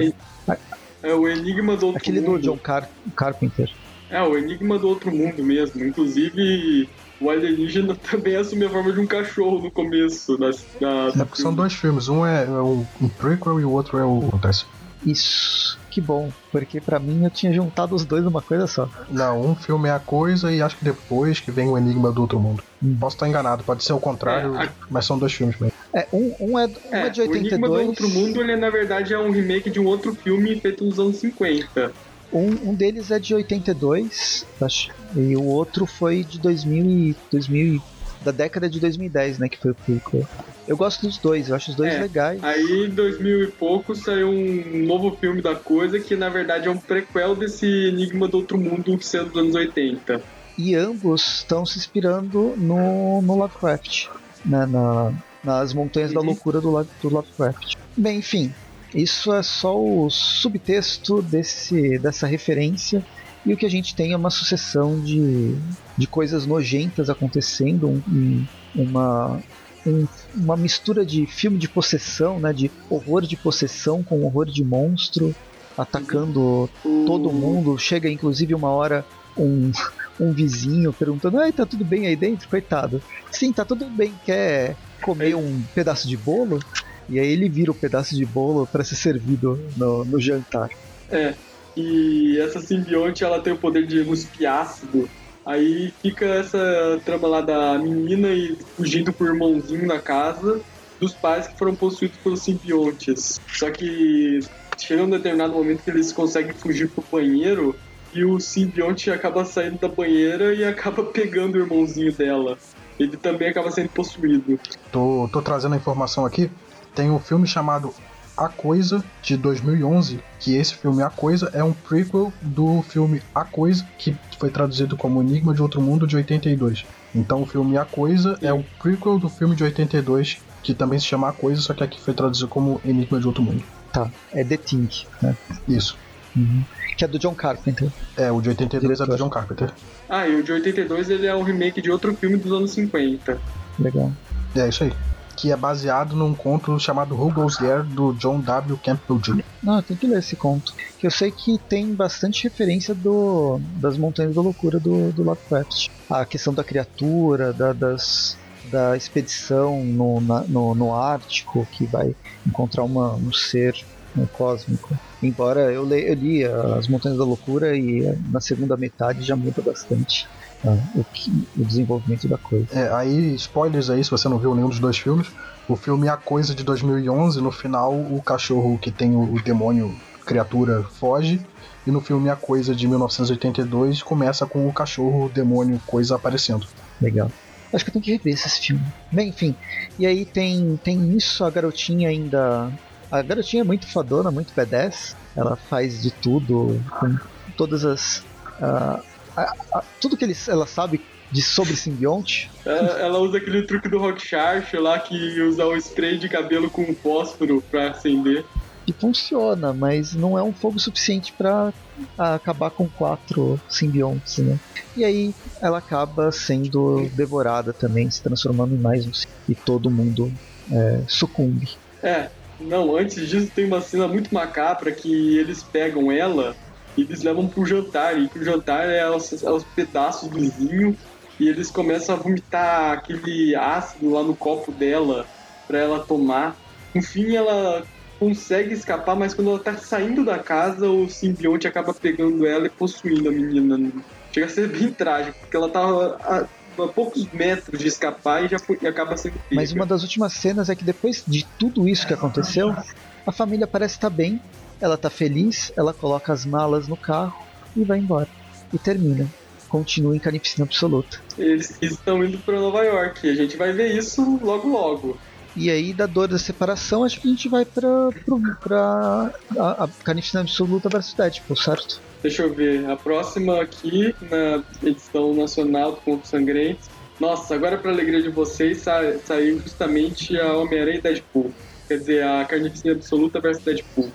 É o Enigma do Outro Aquele Mundo. Aquele do John Car Carpenter. É, o Enigma do Outro Mundo mesmo. Inclusive, o alienígena também assume a forma de um cachorro no começo da. da é, são dois filmes, um é, é um prequel e o outro é o acontece. Isso que bom, porque para mim eu tinha juntado os dois numa coisa só. Não, um filme é a coisa e acho que depois que vem o Enigma do Outro Mundo. Hum. Posso estar enganado, pode ser o contrário, é, a... mas são dois filmes mesmo. É, um, um, é, um é, é de 82. O Enigma do Outro Mundo, ele na verdade é um remake de um outro filme feito nos anos 50. Um, um deles é de 82, acho, e o outro foi de 2000 e, 2000 da década de 2010, né, que foi o prequel. Eu gosto dos dois, eu acho os dois é, legais. Aí, em 2000 e pouco, saiu um novo filme da coisa, que na verdade é um prequel desse Enigma do Outro Mundo, que dos anos 80. E ambos estão se inspirando no, no Lovecraft, né, na, nas Montanhas uhum. da Loucura do, do Lovecraft. Bem, enfim, isso é só o subtexto desse, dessa referência e o que a gente tem é uma sucessão de, de coisas nojentas acontecendo, um, uma, um, uma mistura de filme de possessão, né, de horror de possessão com horror de monstro atacando todo mundo. Chega inclusive uma hora um, um vizinho perguntando: Ai, tá tudo bem aí dentro? Coitado. Sim, tá tudo bem. Quer comer um pedaço de bolo? E aí ele vira o um pedaço de bolo para ser servido no, no jantar. É. E essa simbionte ela tem o poder de cuspir ácido. Aí fica essa trama lá da menina e fugindo com o irmãozinho na casa dos pais que foram possuídos pelos simbiontes. Só que chega um determinado momento que eles conseguem fugir pro banheiro e o simbionte acaba saindo da banheira e acaba pegando o irmãozinho dela. Ele também acaba sendo possuído. Tô, tô trazendo a informação aqui. Tem um filme chamado A Coisa, de 2011, que esse filme A Coisa é um prequel do filme A Coisa, que foi traduzido como Enigma de Outro Mundo, de 82. Então o filme A Coisa é o prequel do filme de 82, que também se chama A Coisa, só que aqui foi traduzido como Enigma de Outro Mundo. Tá, é The Thing, né? Isso. Uhum. Que é do John Carpenter. É, o de 82 Diretor. é do John Carpenter. Ah, e o de 82 ele é um remake de outro filme dos anos 50. Legal. É isso aí. Que é baseado num conto chamado Who Goes do John W. Campbell Jr. Não, tem que ler esse conto. Que eu sei que tem bastante referência do, das Montanhas da Loucura do, do Lovecraft. A questão da criatura, da, das, da expedição no, na- no, no Ártico, que vai encontrar uma, um ser um cósmico. Embora eu, le, eu li as Montanhas da Loucura e na segunda metade já muda bastante ah, o, que- o desenvolvimento da coisa. É, aí, spoilers aí, se você não viu nenhum dos dois filmes. O filme A Coisa de 2011, no final, o cachorro que tem o, o demônio criatura foge. E no filme A Coisa de 1982, começa com o cachorro, o demônio, coisa aparecendo. Legal. Acho que eu tenho que rever esse filme. Bem, enfim. E aí tem, tem isso, a garotinha ainda. A garotinha é muito fadona, muito B10. Ela faz de tudo, com todas as. ah, a- a- tudo que eles, ela sabe de sobre simbionte. Ela, ela usa aquele truque do Rock Shark lá que usa o spray de cabelo com fósforo pra acender. E funciona, mas não é um fogo suficiente para acabar com quatro simbiontes, né? E aí ela acaba sendo devorada também, se transformando em mais um. E todo mundo é, sucumbe. É, não, antes disso tem uma cena muito macabra que eles pegam ela e eles levam pro jantar, e que o jantar é os, é os pedaços do vinho, e eles começam a vomitar aquele ácido lá no copo dela pra ela tomar. Enfim, ela consegue escapar, mas quando ela tá saindo da casa, o simbionte acaba pegando ela e possuindo a menina. Chega a ser bem trágico, porque ela tava a, a poucos metros de escapar e já foi- e acaba sendo pega. Mas uma das últimas cenas é que depois de tudo isso que aconteceu, a família parece estar bem, ela tá feliz, ela coloca as malas no carro e vai embora. E termina. Continua em carnificina absoluta. Eles estão indo pra Nova York. A gente vai ver isso logo logo. E aí, da dor da separação, acho que a gente vai pra, pro- pra a, a carnificina absoluta versus Deadpool, certo? Deixa eu ver. A próxima aqui, na edição nacional do Conto Sangrento. Nossa, agora pra alegria de vocês, sa- saiu justamente a Homem-Aranha e Deadpool. Quer dizer, a Carnificina Absoluta versus Deadpool.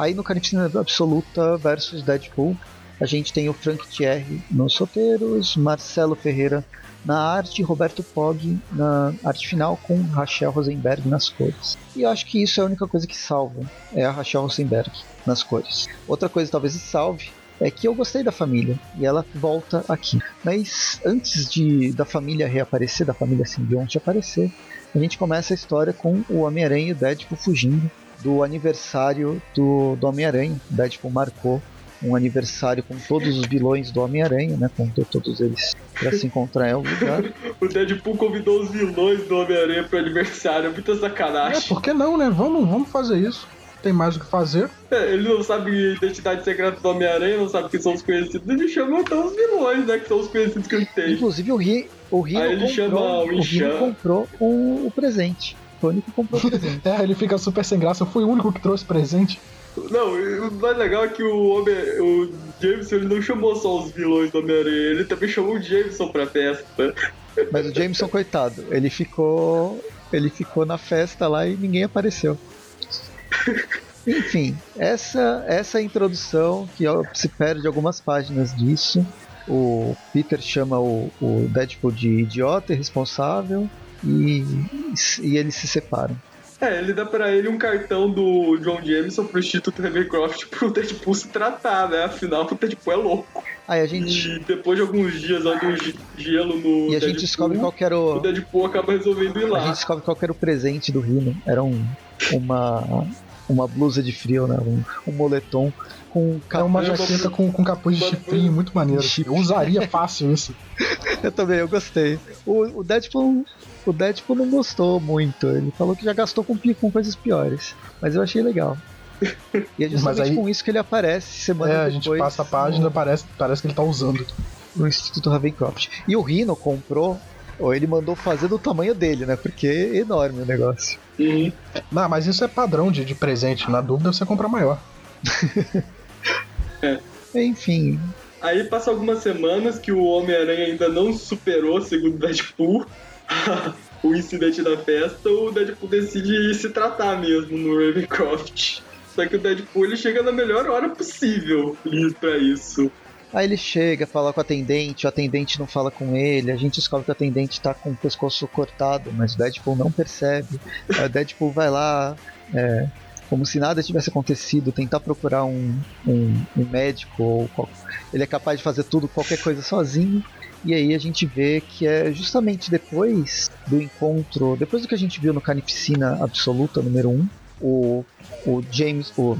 Aí no Carnificina Absoluta versus Deadpool, a gente tem o Frank Thierry nos roteiros, Marcelo Ferreira na arte, Roberto Pog na arte final, com Rachel Rosenberg nas cores. E eu acho que isso é a única coisa que salva, é a Rachel Rosenberg nas cores. Outra coisa talvez que salve é que eu gostei da família e ela volta aqui. Mas antes de da família reaparecer, da família simbionte aparecer, a gente começa a história com o Homem-Aranha e o Deadpool fugindo do aniversário do, do Homem-Aranha. O Deadpool marcou um aniversário com todos os vilões do Homem-Aranha, né? Contou todos eles para se encontrar em algum lugar. O Deadpool convidou os vilões do Homem-Aranha pro aniversário. Muita É, sacanagem. por que não, né? Vamos, vamos fazer isso. Tem mais o que fazer. É, Ele não sabe a identidade secreta do Homem-Aranha, não sabe quem são os conhecidos. Ele chama então os vilões, né? Que são os conhecidos que ele tem. Inclusive o, Ri, o chama comprou, o o Rino Inchan. comprou o, o presente. Único que comprou o presente. É, ele fica super sem graça. Eu fui o único que trouxe presente. Não, o mais legal é que o, Homem, o Jameson ele não chamou só os vilões do Homem-Aranha, ele também chamou o Jameson pra festa. Mas o Jameson, coitado, ele ficou. Ele ficou na festa lá e ninguém apareceu. Enfim, essa, essa é introdução que se perde algumas páginas disso. O Peter chama o, o Deadpool de idiota, irresponsável, e, e eles se separam. É, ele dá pra ele um cartão do John Jameson pro Instituto Ravencroft pro Deadpool se tratar, né? Afinal, o Deadpool é louco. Aí a gente. E depois de alguns dias ge- gelo no. E a gente Deadpool, descobre qual que era O o. Deadpool acaba resolvendo ir A lá. gente descobre qual que era o presente do Rino. Era um. Uma. Uma blusa de frio, né? Um, um moletom com É uma jaqueta com, com capuz de chifrinho muito maneiro. Eu usaria fácil isso. Eu também, eu gostei. O, o Deadpool. O Deadpool não gostou muito. Ele falou que já gastou com, com coisas piores. Mas eu achei legal. E é justamente aí- com isso que ele aparece semana É, a depois. gente passa a página, parece, parece que ele tá usando. no Instituto Ravencroft. E o Rhino comprou, ou ele mandou fazer do tamanho dele, né? Porque é enorme o negócio. Uhum. Não, mas isso é padrão de, de presente. Na dúvida, você compra maior. Enfim, Aí passa algumas semanas que o Homem-Aranha ainda não superou, segundo o Deadpool, o incidente da festa, o Deadpool decide se tratar mesmo no Ravencroft. Só que o Deadpool ele chega na melhor hora possível pra isso. aí ele chega, fala com a atendente, o atendente não fala com ele, a gente descobre que o atendente tá com o pescoço cortado, mas o Deadpool não percebe. Aí o Deadpool vai lá, é, como se nada tivesse acontecido, tentar procurar um, um, um médico, ou qual- ele é capaz de fazer tudo, qualquer coisa sozinho. E aí a gente vê que é justamente depois do encontro, depois do que a gente viu no Carnificina Absoluta número 1, o, o James, o,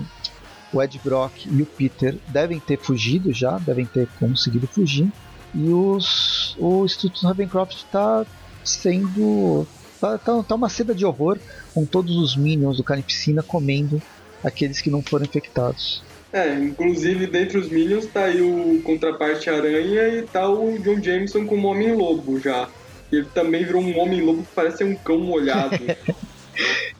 o Ed Brock e o Peter devem ter fugido já, devem ter conseguido fugir. E os, o Instituto Ravencroft está sendo. Tá, tá, tá uma seda de horror com todos os minions do Carnificina comendo aqueles que não foram infectados. É, inclusive dentre os Minions tá aí o Contraparte Aranha e tá o John Jameson como Homem-Lobo já. Ele também virou um Homem-Lobo que parece um cão molhado.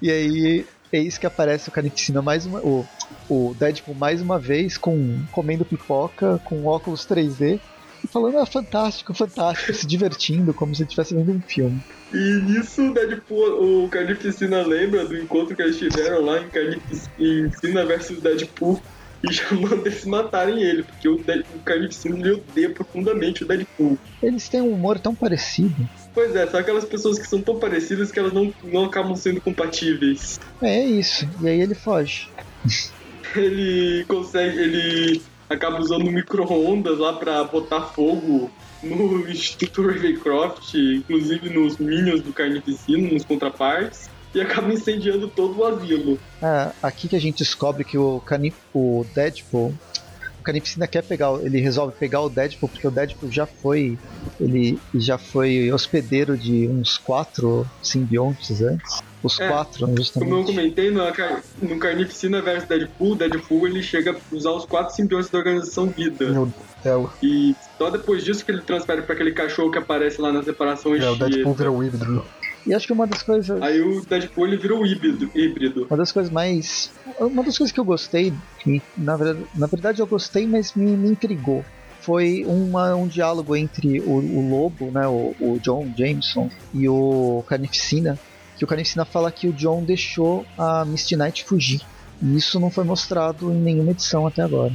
E aí, eis que aparece o Carnificina mais uma. O, o Deadpool mais uma vez com comendo pipoca, com óculos 3D. E falando, ah, fantástico, fantástico, se divertindo, como se estivesse vendo um filme. E nisso o Deadpool, o Carnificina lembra do encontro que eles tiveram lá em Carnificina versus Deadpool e já manda eles matarem ele, porque o, Dead- o Carnificina ele odeia profundamente o Deadpool. Eles têm um humor tão parecido. Pois é, são aquelas pessoas que são tão parecidas que elas não, não acabam sendo compatíveis. É isso. E aí ele foge. Ele consegue, ele acaba usando micro-ondas lá pra botar fogo no Instituto Ravencroft, inclusive nos Minions do Carnificina, nos contrapartes, e acaba incendiando todo o asilo. Ah, aqui que a gente descobre que o, Canip, o Deadpool. O Carnificina quer pegar. Ele resolve pegar o Deadpool porque o Deadpool já foi. Ele já foi hospedeiro de uns quatro simbiontes antes. Os É, quatro, Como eu justamente. comentei, no, no Carnificina vs Deadpool, Deadpool ele chega a usar os quatro simbiontes da organização Vida. É, o, E só depois disso que ele transfere pra aquele cachorro que aparece lá na separação é, o Deadpool Anchieta. vira o híbrido. E acho que uma das coisas. Aí o Deadpool ele vira o híbrido. híbrido. Uma das coisas mais. Uma das coisas que eu gostei, que na verdade, na verdade eu gostei, mas me, me intrigou. Foi uma, um diálogo entre o, o Lobo, né, o, o John Jameson, e o Carnificina. Que o Carnificina fala que o John deixou a Misty Knight fugir. E isso não foi mostrado em nenhuma edição até agora.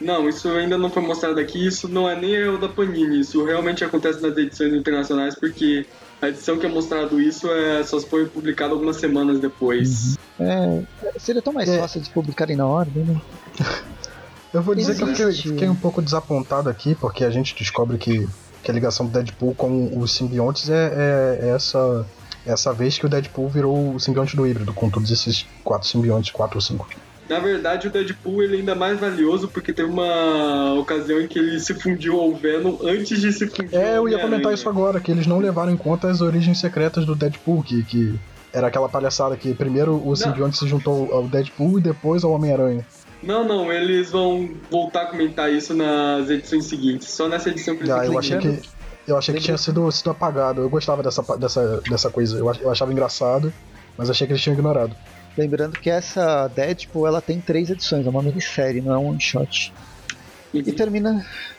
Não, isso ainda não foi mostrado aqui, isso não é nem o da Panini, isso realmente acontece nas edições internacionais, porque a edição que é mostrado isso é, só foi publicada algumas semanas depois. É, seria tão mais É. fácil de publicarem na ordem, né? Eu vou dizer que eu fiquei, Existe. fiquei um pouco desapontado aqui, porque a gente descobre que, que a ligação do Deadpool com os simbiontes é, é- é essa, essa vez que o Deadpool virou o simbionte do híbrido, com todos esses quatro simbiontes, quatro ou cinco. Na verdade, o Deadpool ele é ainda mais valioso porque teve uma ocasião em que ele se fundiu ao Venom antes de se fundir É, eu ia comentar isso agora, que eles não levaram em conta as origens secretas do Deadpool, que, que era aquela palhaçada que primeiro o simbionte se juntou ao Deadpool e depois ao Homem-Aranha. Não, não, eles vão voltar a comentar isso nas edições seguintes. Só nessa edição que eles Ah, eu achei que, eu achei que tinha sido, sido apagado. Eu gostava dessa, dessa, dessa coisa, eu achava engraçado, mas achei que eles tinham ignorado. Lembrando que essa Deadpool ela tem três edições, é uma minissérie, não é um one shot. E termina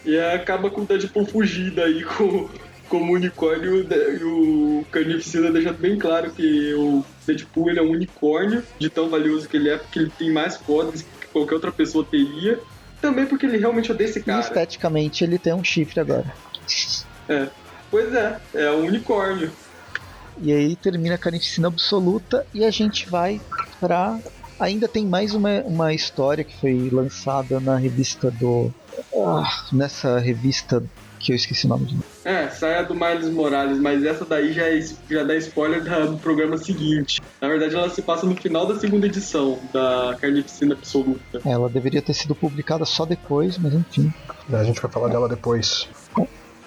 E acaba com o Deadpool fugindo aí com, como unicórnio e o De- e o Carnificina deixando bem claro que o Deadpool ele é um unicórnio, de tão valioso que ele é, porque ele tem mais poderes que qualquer outra pessoa teria. Também porque ele realmente odeia esse E cara. esteticamente ele tem um chifre agora. Pois é, é um unicórnio. E aí termina a carnificina absoluta e a gente vai pra. Ainda tem mais uma, uma história que foi lançada na revista do ah, nessa revista que eu esqueci o nome de É, sai a do Miles Morales, mas essa daí já, é, já dá spoiler da- do programa seguinte. Na verdade, ela se passa no final da segunda edição da Carnificina Absoluta. Ela deveria ter sido publicada só depois, mas enfim. A gente vai falar dela depois.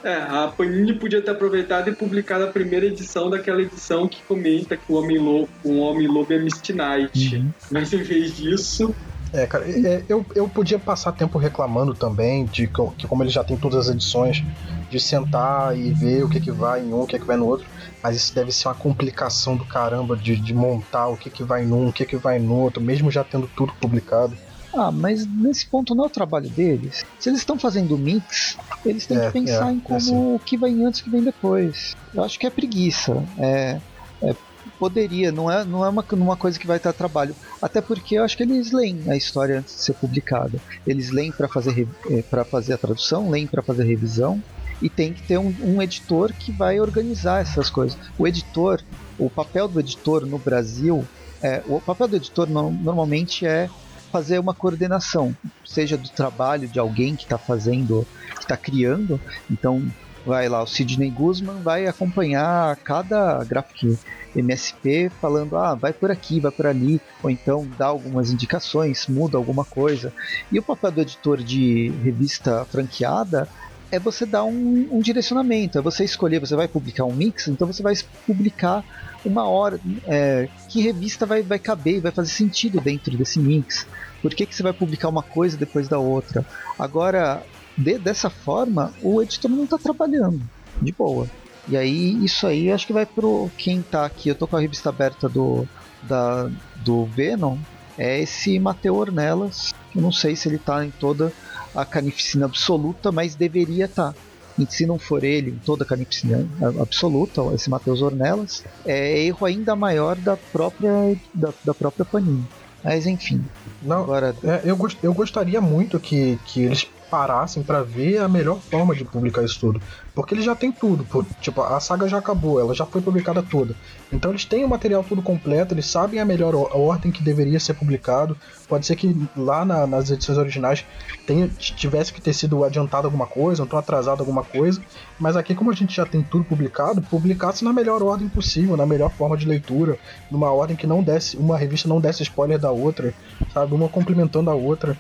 É, a Panini podia ter aproveitado e publicado a primeira edição daquela edição que comenta que o Homem-Lobo um homem -lobo é Misty Knight. Uhum. Mas em vez disso, É, cara, é, eu, eu podia passar tempo reclamando também de que, como ele já tem todas as edições, de sentar e ver o que, que vai em um, o que, que vai no outro. Mas isso deve ser uma complicação do caramba de, de montar o que, que vai num, o que, que vai no outro, mesmo já tendo tudo publicado. Ah, mas nesse ponto não é o trabalho deles. Se eles estão fazendo mix, eles têm É, que pensar é, em é como assim. o que vem antes o que vem depois. Eu acho que é preguiça. É, é- poderia, não é, não é uma, uma coisa que vai estar trabalho. Até porque eu acho que eles leem a história antes de ser publicada. Eles leem para fazer para fazer a tradução, leem para fazer a revisão e tem que ter um, um editor que vai organizar essas coisas. O editor, o papel do editor no Brasil, é, o papel do editor no- normalmente é fazer uma coordenação, seja do trabalho de alguém que está fazendo, que está criando. Então, vai lá, o Sidney Guzman vai acompanhar cada graphic MSP falando, ah, vai por aqui, vai por ali, ou então dá algumas indicações, muda alguma coisa. E o papel do editor de revista franqueada é você dar um, um direcionamento, é você escolher, você vai publicar um mix, então você vai publicar uma hora, é, que revista vai, vai caber e vai fazer sentido dentro desse mix. Por que, que você vai publicar uma coisa depois da outra? Agora, de- dessa forma, o editor não está trabalhando de boa. E aí, isso aí acho que vai pro quem tá aqui. Eu tô com a revista aberta do, da, do Venom. É esse Mateu Ornelas. Eu não sei se ele tá em toda a canificina absoluta, mas deveria estar. E se não for ele toda a canificina absoluta, esse Matheus Ornelas, é erro ainda maior da própria, da, da própria Panini. Mas enfim, Não, agora É, eu, gost- eu gostaria muito que, que eles parassem pra ver a melhor forma de publicar isso tudo. Porque eles já têm tudo. pô. Tipo, a saga já acabou, ela já foi publicada toda. Então eles têm o material tudo completo, eles sabem a melhor ordem que deveria ser publicado. Pode ser que lá na- nas edições originais tenha, tivesse que ter sido adiantado alguma coisa, ou então atrasado alguma coisa. Mas aqui, como a gente já tem tudo publicado, publicasse na melhor ordem possível, na melhor forma de leitura, numa ordem que não desse, uma revista não desse spoiler da outra, sabe? Uma complementando a outra.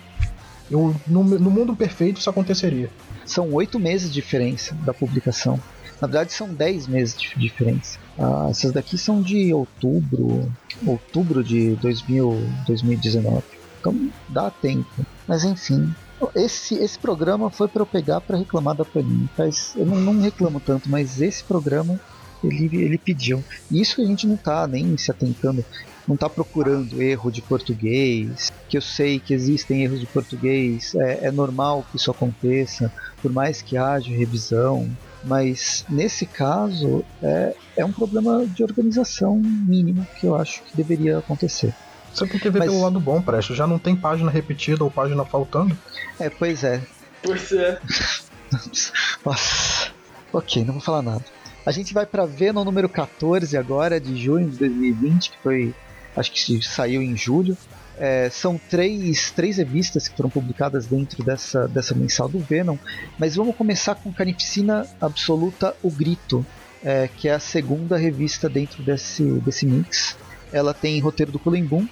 Eu, no, no mundo perfeito isso aconteceria. São oito meses de diferença da publicação. Na verdade, são 10 meses de diferença. Ah, essas daqui são de outubro, outubro de 2000, 2019. Então dá tempo. Mas enfim, esse, esse programa foi para eu pegar para reclamar da Panini. Faz, eu não, não reclamo tanto, mas esse programa ele, ele pediu. E isso a gente não tá nem se atentando, não tá procurando erro de português, que eu sei que existem erros de português, é, é normal que isso aconteça, por mais que haja revisão, mas nesse caso é, é um problema de organização mínimo que eu acho que deveria acontecer. Você tem que ver Mas- pelo lado bom, Presto. Já não tem página repetida ou página faltando. É, pois é. pois é. Nossa. Ok, não vou falar nada. A gente vai para Venom número 14 agora, de junho de 2020, que foi. Acho que saiu em julho. É, são três, três revistas que foram publicadas dentro dessa, dessa mensal do Venom. Mas vamos começar com Carnificina Absoluta O Grito, é, que é a segunda revista dentro desse, desse mix. Ela tem roteiro do Cullen Boom,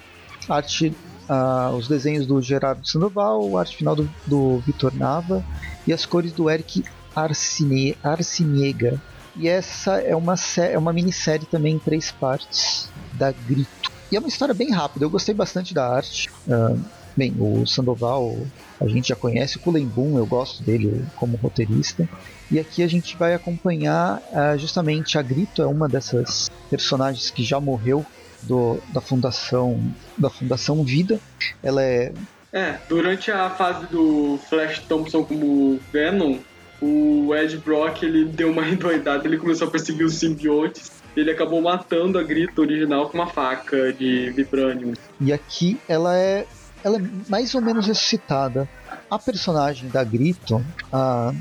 arte, ah, os desenhos do Gerardo Sandoval, arte final do, do Vitor Nava e as cores do Eric Arcine, Arciniega. E essa é uma, é uma minissérie também em três partes da Grito. E é uma história bem rápida, eu gostei bastante da arte. Ah, bem, o Sandoval a gente já conhece, o Cullen Boom eu gosto dele como roteirista. E aqui a gente vai acompanhar ah, justamente a Grito, é uma dessas personagens que já morreu do, da fundação da fundação Vida. Ela é É, durante a fase do Flash Thompson como Venom, o Ed Brock ele deu uma endoidada, ele começou a perseguir os simbiontes. Ele acabou matando a Grita original com uma faca de vibranium. E aqui ela é, ela é mais ou menos ressuscitada. A personagem da Grito, a,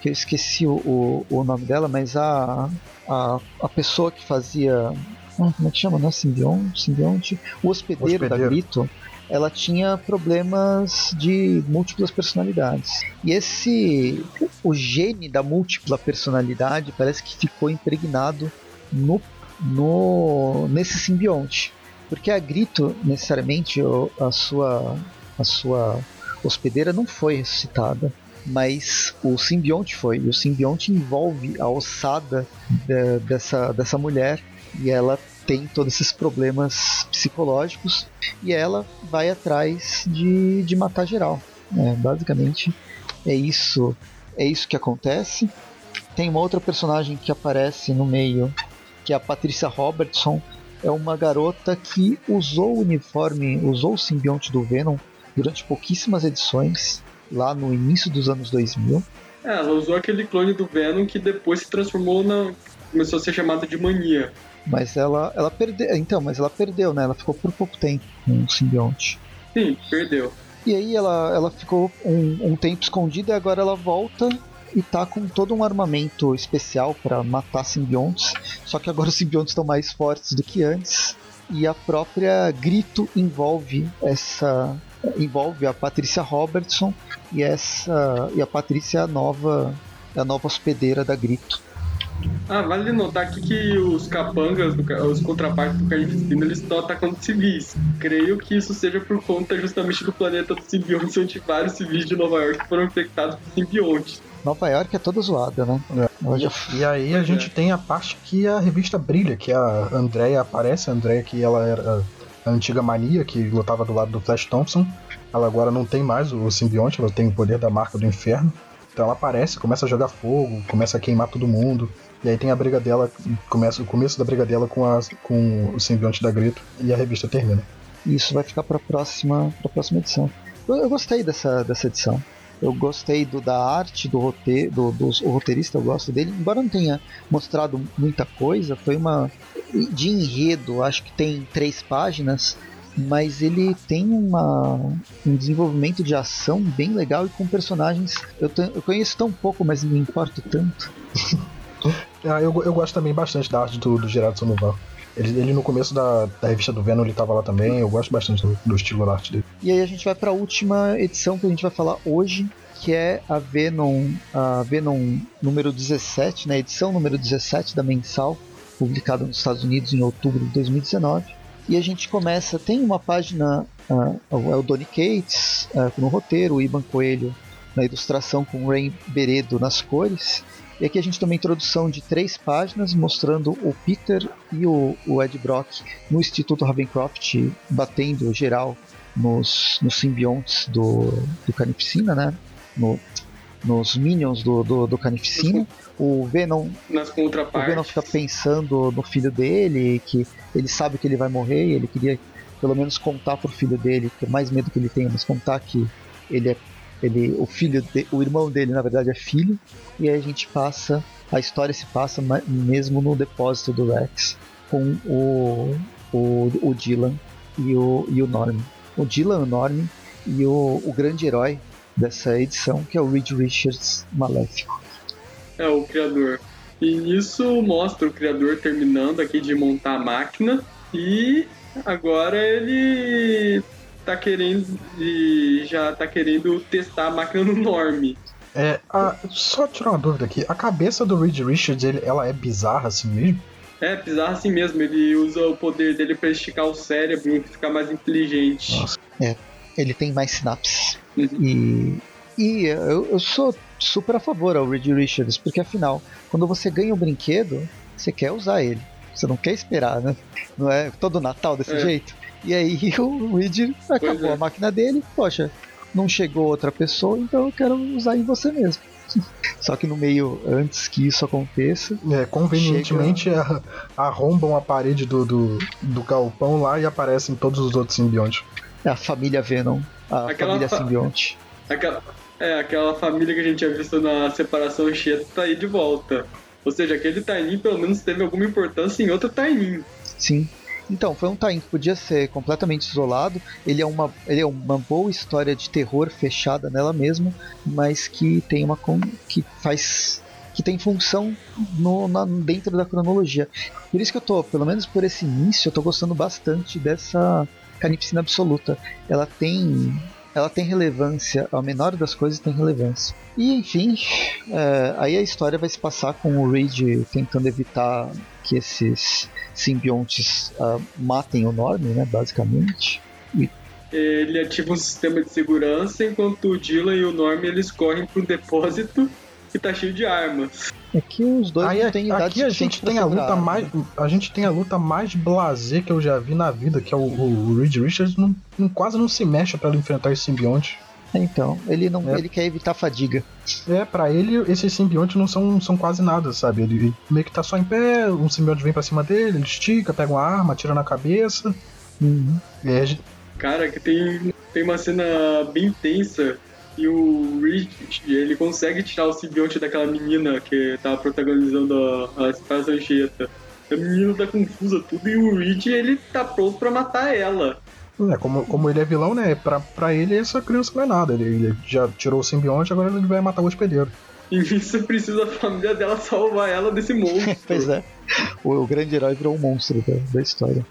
que eu esqueci o, o, o nome dela, mas a, a, a pessoa que fazia. ah, como é que chama? Não é simbionte? simbionte? O hospedeiro, da Hospedeiro. Grito. ela tinha problemas de múltiplas personalidades. E esse o gene da múltipla personalidade parece que ficou impregnado no, no nesse simbionte. Porque a Grito, necessariamente, a sua, a sua hospedeira não foi ressuscitada, mas o simbionte foi. E o simbionte envolve a ossada de, dessa, dessa mulher e ela tem todos esses problemas psicológicos e ela vai atrás de, de matar geral. É, basicamente é isso, é isso que acontece. Tem uma outra personagem que aparece no meio, que é a Patrícia Robertson. É uma garota que usou o uniforme, usou o simbionte do Venom durante pouquíssimas edições, lá no início dos anos 2000. É, ela usou aquele clone do Venom que depois se transformou na. começou a ser chamada de mania. Mas ela, ela perdeu. Então, mas ela perdeu, né? Ela ficou por pouco tempo com o simbionte. Sim, perdeu. E aí ela, ela ficou um, um tempo escondida e agora ela volta e tá com todo um armamento especial para matar simbiontes. Só que agora os simbiontes estão mais fortes do que antes. E a própria Grito envolve essa envolve a Patrícia Robertson e essa e a Patrícia nova a nova hospedeira da Grito. Ah, vale notar aqui que os capangas, os contrapartes do Carnificina, eles estão atacando civis. Creio que isso seja por conta justamente do planeta dos simbiontes, onde vários civis de Nova York foram infectados por simbiontes. Nova York é toda zoada, né? É. E aí a gente tem a parte que a revista brilha, que a Andrea aparece, a Andrea que ela era a antiga mania que lutava do lado do Flash Thompson. Ela agora não tem mais o simbionte, ela tem o poder da marca do inferno. Então ela aparece, começa a jogar fogo, começa a queimar todo mundo. E aí tem a briga dela, começa o começo da briga dela com, a, com o simbionte da Grito e a revista termina. Isso vai ficar para próxima, pra próxima edição. Eu, eu, gostei dessa, dessa edição. Eu gostei do, da arte do, roteiro, do, do roteirista, eu gosto dele. Embora não tenha mostrado muita coisa, foi uma. De enredo, acho que tem três páginas, mas ele tem uma, um desenvolvimento de ação bem legal e com personagens. Eu, eu conheço tão pouco, mas me importo tanto. Ah, eu, eu gosto também bastante da arte do, do Gerardo Sonoval. Ele, ele, no começo da, da revista do Venom ele tava lá também, eu gosto bastante do, do estilo da arte dele. E aí a gente vai para a última edição que a gente vai falar hoje, que é a Venom, a Venom número 17, né, edição número 17 da mensal, publicada nos Estados Unidos em outubro de 2019. E a gente começa, tem uma página, uh, é o Donny Cates uh, no roteiro, o Iban Coelho na ilustração com o Ray Beredo nas cores. E aqui a gente tem uma introdução de três páginas mostrando o Peter e o, o Ed Brock no Instituto Ravencroft batendo geral nos, nos simbiontes do, do Carnificina, né? No, nos minions do, do, do Carnificina. O Venom, o Venom fica pensando no filho dele, que ele sabe que ele vai morrer e ele queria pelo menos contar pro filho dele, por mais medo que ele tenha, mas contar que ele é ele, o filho, de, o irmão dele na verdade é filho, e aí a gente passa, a história se passa mesmo no depósito do Rex com o, o, o Dylan e o, e o Norm. O Dylan, o Norm e o, o grande herói dessa edição, que é o Reed Richards Maléfico. É, o criador. E isso mostra o criador terminando aqui de montar a máquina e agora ele tá querendo e já tá querendo testar a máquina no Norm. É, a, só tirar uma dúvida aqui, a cabeça do Reed Richards, ele, ela é bizarra assim mesmo? É, bizarra assim mesmo, ele usa o poder dele para esticar o cérebro e ficar mais inteligente. Nossa. É, ele tem mais sinapses. Uhum. E, e eu, eu sou super a favor ao Reed Richards, porque afinal, quando você ganha um brinquedo, você quer usar ele. Você não quer esperar, né? Não é todo Natal desse é. jeito? E aí o Reed acabou é. a máquina dele, poxa, não chegou outra pessoa, então eu quero usar em você mesmo. Só que no meio, antes que isso aconteça. É, convenientemente chega... arrombam a parede do, do, do galpão lá e aparecem todos os outros simbiontes. É a família Venom, a aquela família fa... simbionte. Aquela, é, aquela família que a gente tinha visto na separação Cheto tá aí de volta. Ou seja, aquele Tainin pelo menos teve alguma importância em outro Tainin. Sim. Então, foi um time que podia ser completamente isolado. Ele é uma, ele é uma boa história de terror fechada nela mesma, mas que tem uma que faz que tem função no, na, dentro da cronologia. Por isso que eu tô, pelo menos por esse início, eu tô gostando bastante dessa carnificina absoluta. Ela tem ela tem relevância, a menor das coisas tem relevância. E enfim, é, aí a história vai se passar com o Reed tentando evitar que esses simbiontes uh, matem o Norm, né, basicamente. E... Ele ativa um sistema de segurança, enquanto o Dylan e o Norm eles correm para um depósito que tá cheio de armas. É que os dois Aí, não têm idade aqui a gente tem a luta mais a gente tem a luta mais blasé que eu já vi na vida, que é o, o Reed Richards não, não, quase não se mexe para enfrentar esse simbionte. Então, ele não, é. ele quer evitar fadiga. É, para ele esses simbiontes não são, são quase nada, sabe? Ele meio que tá só em pé, um simbionte vem para cima dele, ele estica, pega uma arma, atira na cabeça. Uhum. É, Cara, que tem, tem uma cena bem tensa e o Reed, ele consegue tirar o simbionte daquela menina que tá protagonizando a, a Espada Anchieta. A menina tá confusa tudo e o Reed, ele tá pronto para matar ela. É, como, como ele é vilão, né? Pra, pra ele essa criança não é nada. Ele, ele já tirou o simbionte, agora ele vai matar o hospedeiro. E isso precisa a família dela salvar ela desse monstro. pois é. O, o, grande herói virou um monstro da, da história.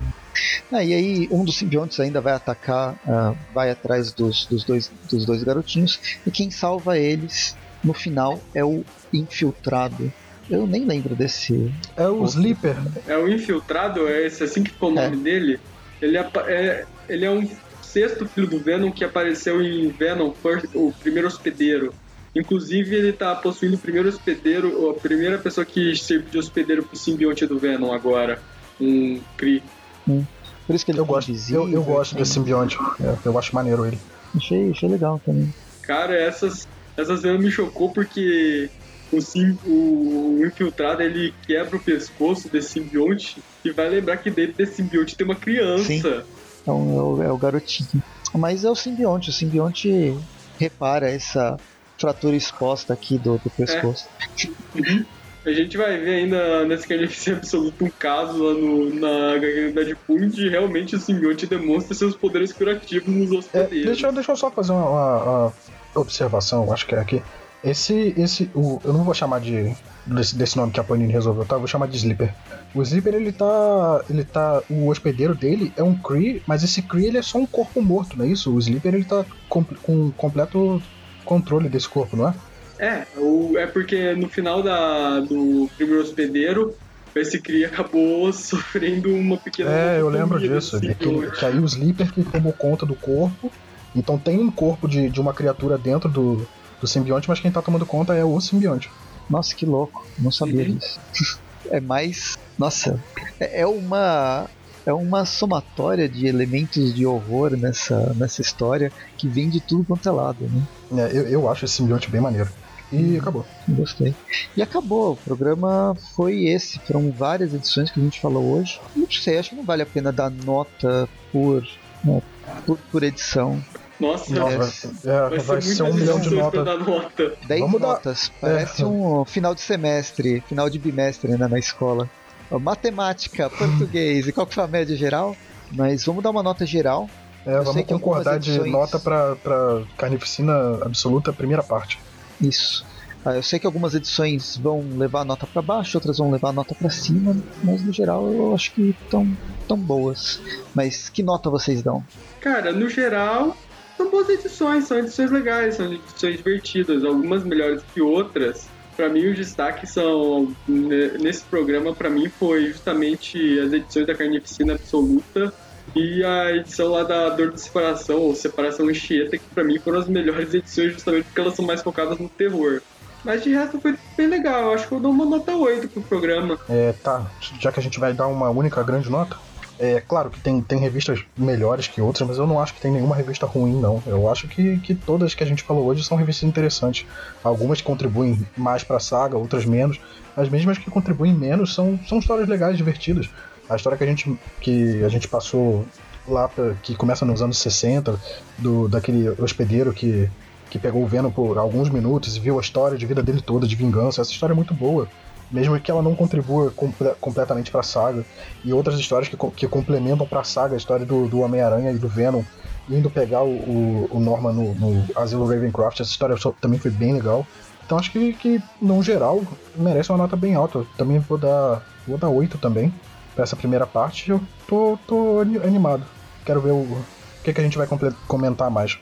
Ah, e aí um dos simbiontes ainda vai atacar, uh, vai atrás dos, dos, dois, dos dois garotinhos, e quem salva eles no final é o infiltrado. Eu nem lembro desse. É o Sleeper. É o infiltrado, é esse assim que ficou o nome é. dele. Ele é, é, ele é um sexto filho do Venom que apareceu em Venom First, o primeiro hospedeiro. Inclusive, ele tá possuindo o primeiro hospedeiro, a primeira pessoa que serve de hospedeiro pro simbionte do Venom agora. Um Kree. Hum. Por isso que ele eu gosto, eu, eu gosto desse simbionte. É, eu acho maneiro ele. Achei, achei legal também. Cara, essas, essas cena me chocou porque o, sim, o, o, infiltrado ele quebra o pescoço desse simbionte e vai lembrar que dentro desse simbionte tem uma criança. Sim. Então é o, é o garotinho. Mas é o simbionte, o simbionte repara essa fratura exposta aqui do, do pescoço. É. Uhum. A gente vai ver ainda nesse carnificina absoluto um caso lá no, na Deadpool de realmente o simbionte demonstra seus poderes curativos nos hospedeiros. É, deixa, deixa eu só fazer uma, uma, uma, observação, acho que é aqui. Esse, esse, o, eu não vou chamar de desse, desse nome que a Panini resolveu, tá? Vou chamar de Sleeper. O Sleeper, ele tá, ele tá, o hospedeiro dele é um Kree, mas esse Kree ele é só um corpo morto, não é isso? O Sleeper ele tá com, com completo controle desse corpo, não é? É, o, é porque no final da, do primeiro hospedeiro, esse Kree acabou sofrendo uma pequena. É, eu lembro disso. Assim, que, que, aí o Sleeper que tomou conta do corpo. Então tem um corpo de, de uma criatura dentro do, do simbionte, mas quem tá tomando conta é o simbionte. Nossa, que louco. Não sabia uhum. disso. é mais. Nossa, é, é uma é uma somatória de elementos de horror nessa, nessa história que vem de tudo quanto é lado, né? É, eu, eu acho esse simbionte bem maneiro. E hum, acabou. Gostei. E acabou. O programa foi esse. Foram várias edições que a gente falou hoje. Não sei, acho que não vale a pena dar nota por, né, por, por edição. Nossa, Nossa é, vai, vai ser, ser um milhão de notas. Nota. Dez Vamos notas. Dar... Parece é. um final de semestre, final de bimestre né, na escola. Matemática, português e qual que foi a média geral? Mas vamos dar uma nota geral. É, vamos concordar edições... de nota para carnificina absoluta, primeira parte. Isso. Ah, eu sei que algumas edições vão levar a nota para baixo, outras vão levar a nota para cima, mas no geral eu acho que estão tão boas. Mas que nota vocês dão? Cara, no geral, são boas edições, são edições legais, são edições divertidas, algumas melhores que outras. Para mim, os destaques são nesse programa. Para mim, foi justamente as edições da Carnificina Absoluta e a edição lá da Dor de Separação, ou Separação Enchieta, que para mim foram as melhores edições, justamente porque elas são mais focadas no terror. Mas de resto foi bem legal, acho que eu dou uma nota 8 pro programa. É, tá. Já que a gente vai dar uma única grande nota, é claro que tem, tem revistas melhores que outras, mas eu não acho que tem nenhuma revista ruim, não. Eu acho que, que todas que a gente falou hoje são revistas interessantes. Algumas contribuem mais pra saga, outras menos. As mesmas que contribuem menos são, são histórias legais, divertidas. A história que a gente, que a gente passou lá, pra, que começa nos anos 60, do, daquele hospedeiro que, que pegou o Venom por alguns minutos e viu a história de vida dele toda, de vingança. Essa história é muito boa mesmo que ela não contribua comple completamente para a saga, e outras histórias que, que complementam para a saga, a história do, do Homem-Aranha e do Venom, indo pegar o, o, Norman no, no, Asilo Ravencroft, essa história também foi bem legal. Então acho que, que, no geral, merece uma nota bem alta. Também vou dar, vou dar 8 também para essa primeira parte. Eu tô, tô animado. quero ver o, o que, que a gente vai comentar mais.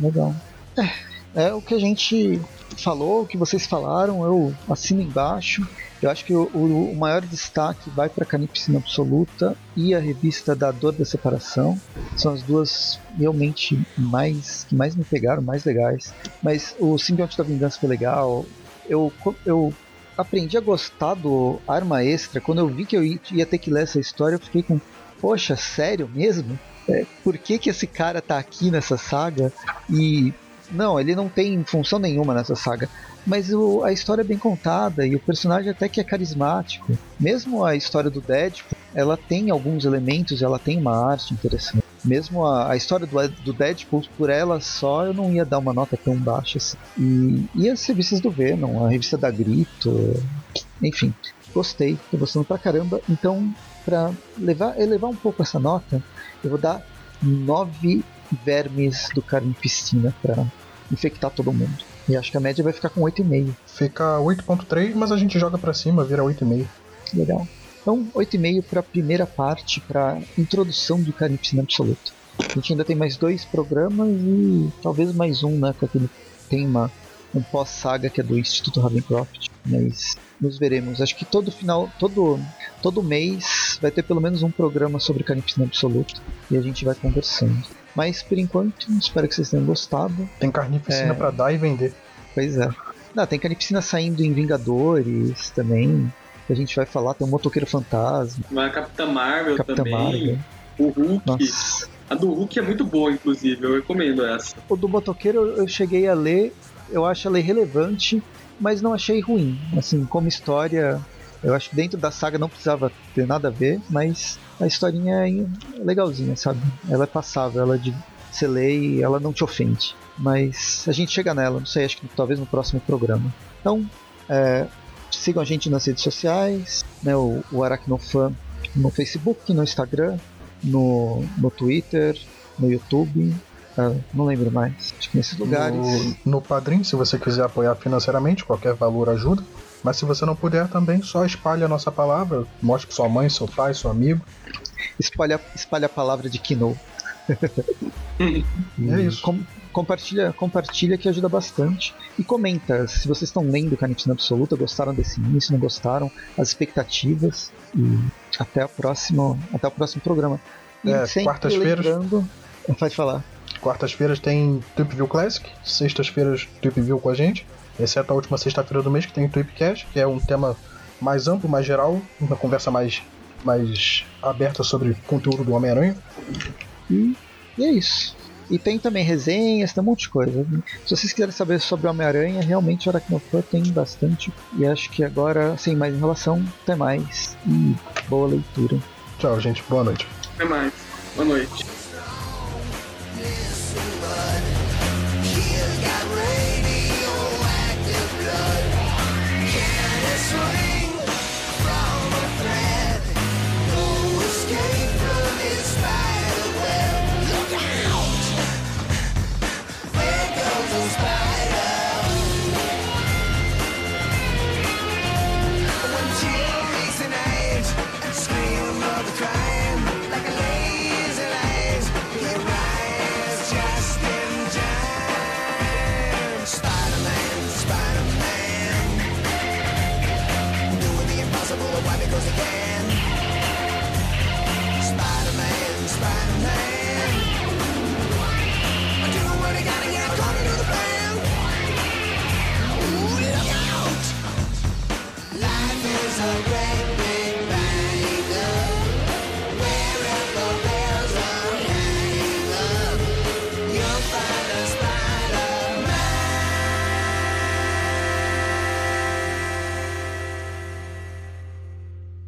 Legal. É, é o que a gente falou, o que vocês falaram, eu assino embaixo. Eu acho que o, o, maior destaque vai para a Canipsina Absoluta e a revista da Dor da Separação. São as duas realmente mais que mais me pegaram, mais legais. Mas o Simbionte da Vingança foi legal. Eu, eu aprendi a gostar do Arma Extra. Quando eu vi que eu ia ter que ler essa história, eu fiquei com, poxa, sério mesmo? É, por que, que esse cara tá aqui nessa saga? E não, ele não tem função nenhuma nessa saga. Mas o, a história é bem contada e o personagem até que é carismático. Mesmo a história do Deadpool, ela tem alguns elementos, ela tem uma arte interessante. Mesmo a, a história do, do Deadpool, por ela só, eu não ia dar uma nota tão baixa assim. E, e as revistas do Venom, a revista da Grito, enfim, gostei, tô gostando pra caramba. Então, pra levar, elevar um pouco essa nota, eu vou dar 9 vermes do Carnificina pra infectar todo mundo. E acho que a média vai ficar com 8,5. Fica 8.3, mas a gente joga para cima, vira 8,5. Legal. Então, 8,5 para a primeira parte, para introdução do Carnificina Absoluto. A gente ainda tem mais dois programas e talvez mais um, né? Porque tem uma, um pós-saga que é do Instituto Ravencroft. Mas nos veremos. Acho que todo final, todo, todo mês vai ter pelo menos um programa sobre Carnificina Absoluto e a gente vai conversando. Mas por enquanto, espero que vocês tenham gostado. Tem carnificina é... para dar e vender. Pois é. Não, tem carnificina saindo em Vingadores também. A gente vai falar, tem um motoqueiro fantasma. Uma Capitã Marvel Capitã também. Marvel. O Hulk. Nossa. A do Hulk é muito boa, inclusive, eu recomendo essa. O do motoqueiro eu cheguei a ler, eu acho ela irrelevante, mas não achei ruim. Assim, como história, eu acho que dentro da saga não precisava ter nada a ver, mas a historinha é legalzinha, sabe? Ela é passável, ela é de você lê e ela não te ofende. Mas a gente chega nela, não sei, acho que talvez no próximo programa. Então, é, sigam a gente nas redes sociais, né, o, o Aracnofan no Facebook, no Instagram, no, no Twitter, no YouTube. Uh, não lembro mais. Acho que nesses lugares. No, no Padrim, se você quiser apoiar financeiramente, qualquer valor ajuda. Mas se você não puder também, só espalhe a nossa palavra, mostre para sua mãe, seu pai, seu amigo. Espalha, espalha a palavra de Kino. é isso. Com, compartilha, compartilha que ajuda bastante. E comenta se vocês estão lendo Canitina Absoluta, gostaram desse início, não gostaram, as expectativas. E até, a próxima, até o próximo programa. E é, quartas-feiras. Pode falar. Quartas-feiras tem Trip View Classic, sextas-feiras Trip View com a gente exceto a última sexta-feira do mês, que tem o Tweepcast, que é um tema mais amplo, mais geral, uma conversa mais, mais aberta sobre o conteúdo do Homem-Aranha. E, e é isso. E tem também resenhas, tem um monte de coisa. Se vocês quiserem saber sobre o Homem-Aranha, realmente o Aracnofan tem bastante. E acho que agora, sem mais enrolação, até mais. E boa leitura. Tchau, gente. Boa noite. Até mais. Boa noite.